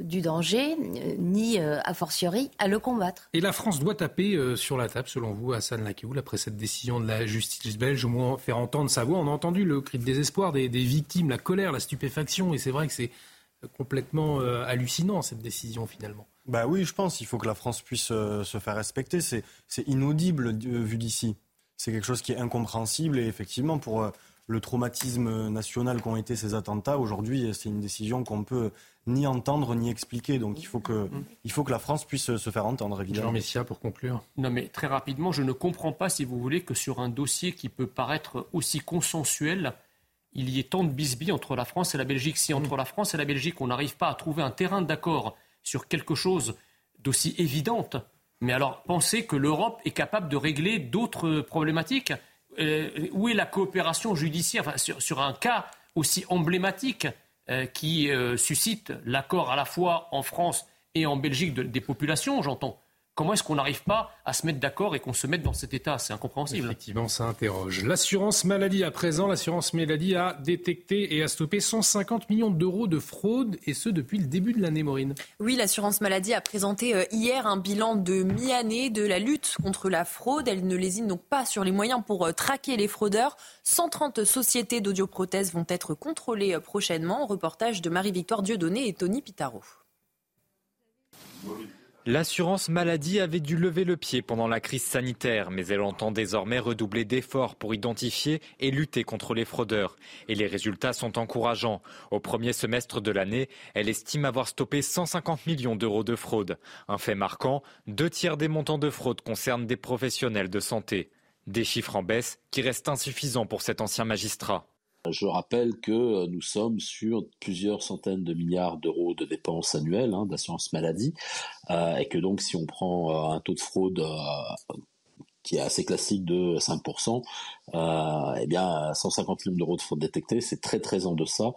du danger, ni a fortiori à le combattre. Et la France doit taper sur la table, selon vous, Hassan Lakéoul, après cette décision de la justice belge, au moins faire entendre sa voix. On a entendu le cri de désespoir des victimes, la colère, la stupéfaction, et c'est vrai que c'est complètement euh, hallucinant cette décision finalement. Bah oui, je pense. Il faut que la France puisse euh, se faire respecter. C'est, inaudible euh, vu d'ici. C'est quelque chose qui est incompréhensible et effectivement pour le traumatisme national qu'ont été ces attentats, aujourd'hui c'est une décision qu'on peut ni entendre ni expliquer. Donc il faut que, il faut que la France puisse se faire entendre, évidemment. Jean Messia, pour conclure. Non, mais très rapidement, je ne comprends pas, si vous voulez, que sur un dossier qui peut paraître aussi consensuel, il y ait tant de bisbilles entre la France et la Belgique. Si entre la France et la Belgique, on n'arrive pas à trouver un terrain d'accord sur quelque chose d'aussi évidente, mais alors pensez que l'Europe est capable de régler d'autres problématiques? Euh, où est la coopération judiciaire sur, un cas aussi emblématique euh, qui euh, suscite l'accord à la fois en France et en Belgique des populations, j'entends Comment est-ce qu'on n'arrive pas à se mettre d'accord et qu'on se mette dans cet état? C'est incompréhensible. Effectivement, ça interroge. L'assurance maladie, à présent, l'assurance maladie a détecté et a stoppé 150 millions d'euros de fraude, et ce depuis le début de l'année, Maureen. Oui, l'assurance maladie a présenté euh, hier un bilan de mi-année de la lutte contre la fraude. Elle ne lésine donc pas sur les moyens pour euh, traquer les fraudeurs. 130 sociétés d'audioprothèses vont être contrôlées euh, prochainement. Reportage de Marie-Victoire Dieudonné et Tony Pitaro. L'assurance maladie avait dû lever le pied pendant la crise sanitaire, mais elle entend désormais redoubler d'efforts pour identifier et lutter contre les fraudeurs. Et les résultats sont encourageants. Au premier semestre de l'année, elle estime avoir stoppé 150 millions d'euros de fraude. Un fait marquant, deux tiers des montants de fraude concernent des professionnels de santé. Des chiffres en baisse qui restent insuffisants pour cet ancien magistrat. Je rappelle que euh, nous sommes sur plusieurs centaines de milliards d'euros de dépenses annuelles hein, d'assurance maladie, euh, et que donc si on prend euh, un taux de fraude qui est assez classique de 5%, eh bien 150 millions d'euros de fraude détectée, c'est très très en deçà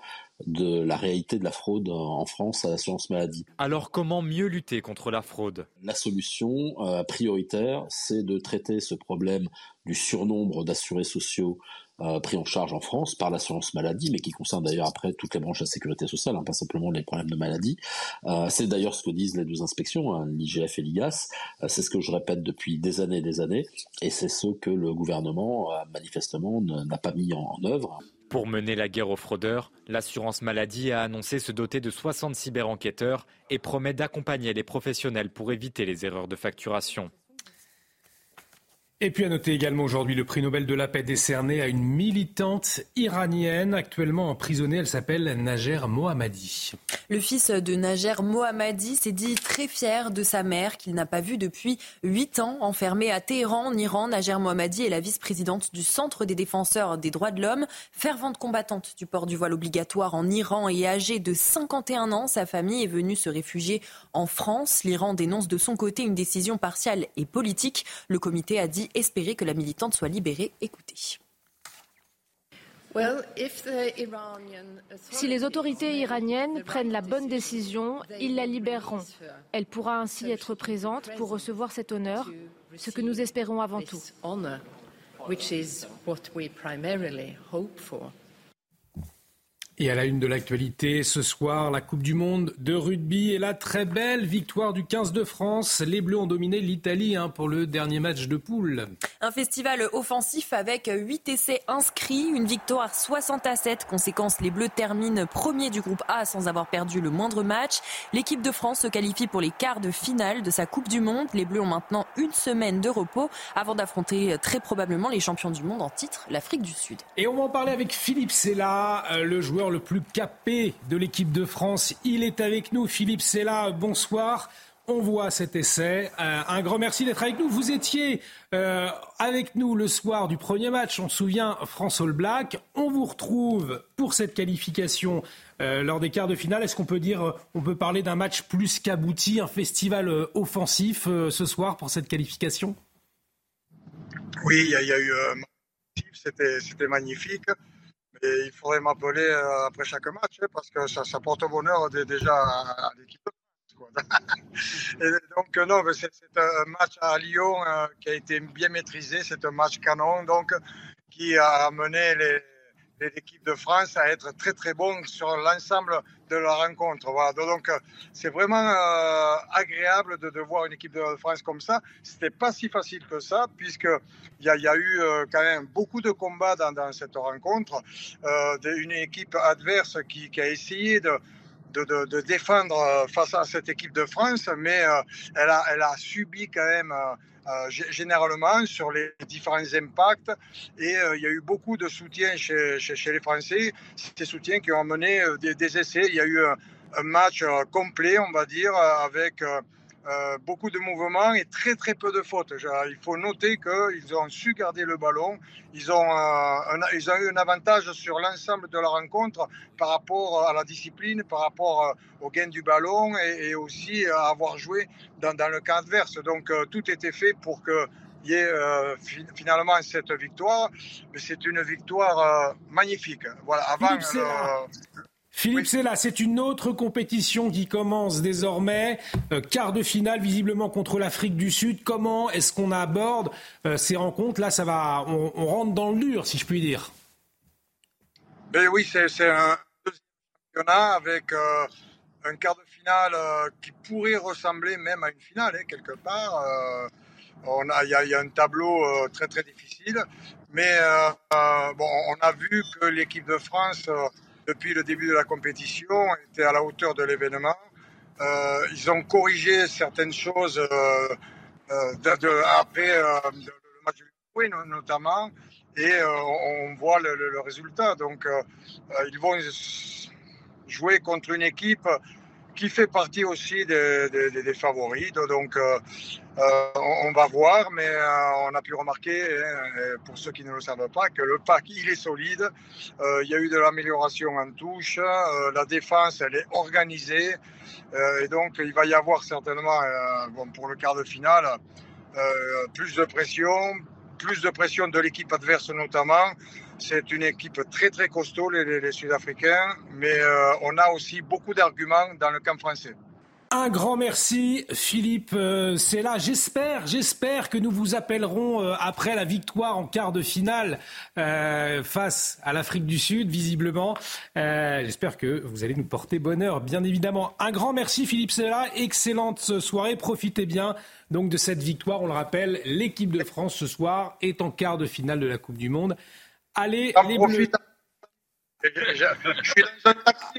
de la réalité de la fraude en France à l'assurance maladie. Alors comment mieux lutter contre la fraude? La solution prioritaire, c'est de traiter ce problème du surnombre d'assurés sociaux euh, pris en charge en France par l'assurance maladie, mais qui concerne d'ailleurs après toutes les branches de la sécurité sociale, hein, pas simplement les problèmes de maladie. Euh, c'est d'ailleurs ce que disent les deux inspections, hein, l'IGF et l'IGAS. Euh, c'est ce que je répète depuis des années et des années, et c'est ce que le gouvernement manifestement n'a pas mis en, en œuvre. Pour mener la guerre aux fraudeurs, l'assurance maladie a annoncé se doter de 60 cyber-enquêteurs et promet d'accompagner les professionnels pour éviter les erreurs de facturation. Et puis à noter également aujourd'hui le prix Nobel de la paix décerné à une militante iranienne actuellement emprisonnée. Elle s'appelle Najer Mohammadi. Le fils de Najer Mohammadi s'est dit très fier de sa mère qu'il n'a pas vue depuis huit ans. Enfermée à Téhéran, en Iran, Najer Mohammadi est la vice-présidente du Centre des défenseurs des droits de l'homme. Fervente combattante du port du voile obligatoire en Iran et âgée de 51 ans, sa famille est venue se réfugier en France. L'Iran dénonce de son côté une décision partiale et politique. Le comité a dit espérer que la militante soit libérée. Écoutez. Si les autorités iraniennes prennent la bonne décision, ils la libéreront. Elle pourra ainsi être présente pour recevoir cet honneur, ce que nous espérons avant tout. Et à la une de l'actualité, ce soir, la Coupe du Monde de rugby et la très belle victoire du 15 de France. Les Bleus ont dominé l'Italie hein, pour le dernier match de poule. Un festival offensif avec 8 essais inscrits, une victoire 60 à 7. Conséquence, les Bleus terminent premier du groupe A sans avoir perdu le moindre match. L'équipe de France se qualifie pour les quarts de finale de sa Coupe du Monde. Les Bleus ont maintenant une semaine de repos avant d'affronter très probablement les champions du monde en titre, l'Afrique du Sud. Et on va en parler avec Philippe Sella, euh, le joueur le plus capé de l'équipe de France. Il est avec nous. Philippe Sella, bonsoir. On voit cet essai. Euh, un grand merci d'être avec nous. Vous étiez euh, avec nous le soir du premier match. On se souvient, France All Black. On vous retrouve pour cette qualification euh, lors des quarts de finale. Est-ce qu'on peut dire, on peut parler d'un match plus qu'abouti, un festival offensif ce soir pour cette qualification? Oui, il y, y, a eu. C'était magnifique il faudrait m'appeler euh, après chaque match hein, parce que ça, ça porte bonheur déjà à, l'équipe et donc, euh, non, c'est un match à Lyon euh, qui a été bien maîtrisé. C'est un match canon donc, qui a amené l'équipe de France à être très très bon sur l'ensemble de la rencontre. Voilà. Donc c'est vraiment agréable de, voir une équipe de France comme ça. C'était pas si facile que ça puisque il y, a eu euh, quand même beaucoup de combats dans, cette rencontre. Euh, une équipe adverse qui, a essayé de, de, défendre euh, face à cette équipe de France, mais elle, a, elle a subi quand même généralement sur les différents impacts. Et il y a eu beaucoup de soutien chez, chez, les Français, ces soutiens qui ont mené des, essais. Il y a eu un match complet, on va dire, avec euh, beaucoup de mouvements et très très peu de fautes. Il faut noter qu'ils ont su garder le ballon, ils ont, euh, ils ont eu un avantage sur l'ensemble de la rencontre par rapport à la discipline, par rapport euh, au gain du ballon et, aussi à avoir joué dans, dans, le camp adverse. Donc tout était fait pour qu'il y ait finalement cette victoire. Mais c'est une victoire magnifique. Voilà, avant, Philippe c'est là, c'est une autre compétition qui commence désormais. Euh, quart de finale visiblement contre l'Afrique du Sud. Comment est-ce qu'on aborde euh, ces rencontres? Là, ça va, on, rentre dans le dur, si je puis dire. Ben oui, c'est un championnat avec euh, un quart de finale qui pourrait ressembler même à une finale, hein, quelque part. Il y, y, a un tableau très très difficile, mais bon, on a vu que l'équipe de France depuis le début de la compétition, était à la hauteur de l'événement. Euh, ils ont corrigé certaines choses euh, euh, après le match du notamment, et on voit le, résultat. Donc, ils vont jouer contre une équipe qui fait partie aussi des, favoris. Donc, euh, on, va voir, mais euh, on a pu remarquer, hein, pour ceux qui ne le savent pas, que le pack, il est solide. Euh, il y a eu de l'amélioration en touche. la défense, elle est organisée. et donc, il va y avoir certainement, pour le quart de finale, plus de pression, plus de pression de l'équipe adverse notamment. C'est une équipe très très costaud, les, Sud-Africains, mais on a aussi beaucoup d'arguments dans le camp français. Un grand merci, Philippe. Euh, c'est là. J'espère, j'espère que nous vous appellerons euh, après la victoire en quart de finale euh, face à l'Afrique du Sud, visiblement. j'espère que vous allez nous porter bonheur, bien évidemment. Un grand merci, Philippe là. Excellente soirée. Profitez bien donc de cette victoire. On le rappelle, l'équipe de France ce soir est en quart de finale de la Coupe du Monde. Allez, les Bleus.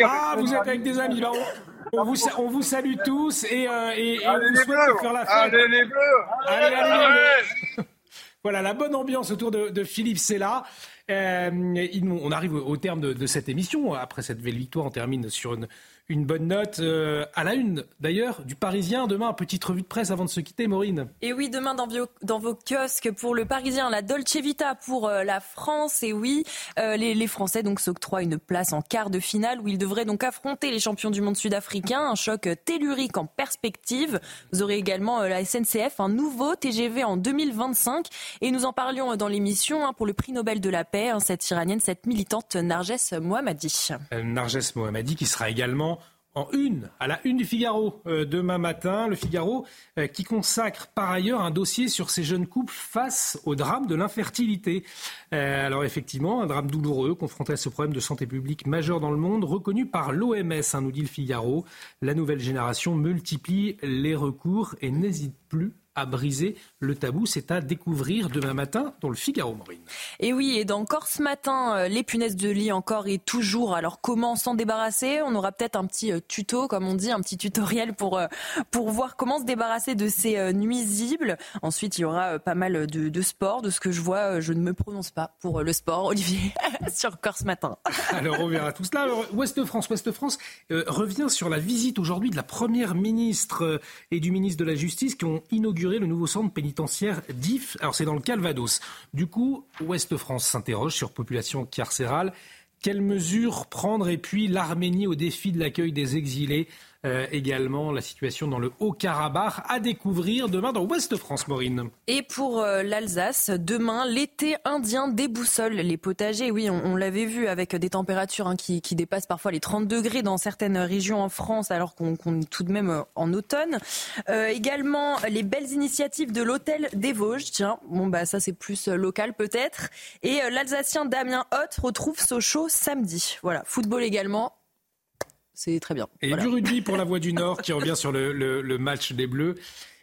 Ah, vous êtes avec des amis. Là, on, vous, on vous salue tous et, euh, et, et on vous souhaite faire la fête. Allez les bleus Allez, allez, Voilà, la bonne ambiance autour de, de Philippe Sella. Euh, on arrive au terme de, de, cette émission. Après cette belle victoire, on termine sur une, une bonne note euh, à la une, d'ailleurs, du Parisien. Demain, petite revue de presse avant de se quitter, Maureen. Et oui, demain dans, dans vos kiosques pour le Parisien, la Dolce Vita pour euh, la France. Et oui, euh, les, les, Français donc s'octroient une place en quart de finale où ils devraient donc affronter les champions du monde sud-africain. Un choc tellurique en perspective. Vous aurez également la SNCF, un nouveau TGV en 2025. Et nous en parlions dans l'émission hein, pour le prix Nobel de la paix. hein, cette Iranienne, cette militante Narges Mohammadi. Euh, Narges Mohammadi qui sera également en une, à la une du Figaro euh, demain matin. Le Figaro euh, qui consacre par ailleurs un dossier sur ces jeunes couples face au drame de l'infertilité. Euh, alors effectivement, un drame douloureux confronté à ce problème de santé publique majeur dans le monde, reconnu par l'OMS, hein, nous dit le Figaro. La nouvelle génération multiplie les recours et n'hésite plus à briser le tabou. C'est à découvrir demain matin dans le Figaro, Maureen. Et oui, et encore ce matin, euh, les punaises de lit encore et toujours. Alors comment s'en débarrasser? On aura peut-être un petit euh, tuto, comme on dit, un petit tutoriel pour, euh, pour voir comment se débarrasser de ces nuisibles. Ensuite, il y aura pas mal de, de sport. De ce que je vois, je ne me prononce pas pour le sport, Olivier, sur encore ce matin. Alors on verra tout cela. Alors, Ouest France, Ouest France revient sur la visite aujourd'hui de la première ministre et du ministre de la Justice qui ont inauguré le nouveau centre pénitentiaire d'IF. Alors c'est dans le Calvados. Du coup, Ouest France s'interroge sur population carcérale. Quelles mesures prendre? Et puis l'Arménie au défi de l'accueil des exilés. Euh, également la situation dans le Haut-Karabakh à découvrir demain dans Ouest France, Maureen. Et pour euh, l'Alsace, demain, l'été indien déboussole les potagers. Oui, on, l'avait vu avec des températures hein, qui, dépassent parfois les 30 degrés dans certaines régions en France, alors qu'on est tout de même euh, en automne. également, les belles initiatives de l'hôtel des Vosges. Tiens, bon, bah, ça, c'est plus local peut-être. Et l'Alsacien Damien Hoth retrouve Sochaux samedi. Voilà, football également c'est très bien. Et du rugby pour la Voix du Nord qui revient sur le, match des Bleus.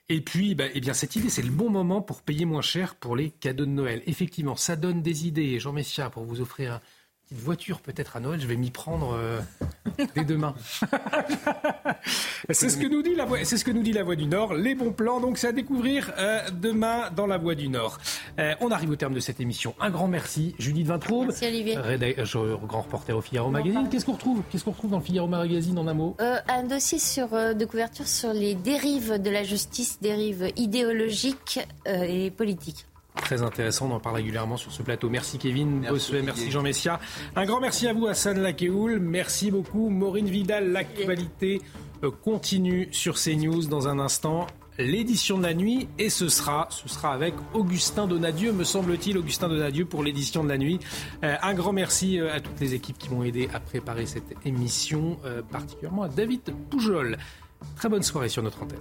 Et puis, bah, eh bien, cette idée, c'est le bon moment pour payer moins cher pour les cadeaux de Noël. Effectivement, ça donne des idées. Jean Messia, pour vous offrir petite voiture peut-être à Noël, je vais m'y prendre euh, dès demain. c'est ce que nous dit la voix, c'est ce que nous dit la Voix du Nord. Les bons plans, donc c'est à découvrir euh, demain dans la Voix du Nord. Euh, on arrive au terme de cette émission. Un grand merci, Judith Vintraube. Merci Olivier. grand reporter au Figaro Magazine. Qu'est-ce qu'on retrouve Qu'est-ce qu'on retrouve dans le Figaro Magazine en un mot? Un dossier sur de couverture sur les dérives de la justice, dérives idéologiques et politiques. Très intéressant, on en parle régulièrement sur ce plateau. Merci Kevin merci, merci Jean Messia. Un grand merci à vous Hassan Lakeoul, merci beaucoup Maureen Vidal. L'actualité euh, continue sur CNews dans un instant. L'édition de la nuit et ce sera, ce sera avec Augustin Donadieu, me semble-t-il, Augustin Donadieu pour l'édition de la nuit. Euh, un grand merci euh, à toutes les équipes qui m'ont aidé à préparer cette émission, particulièrement à David Poujol. Très bonne soirée sur notre antenne.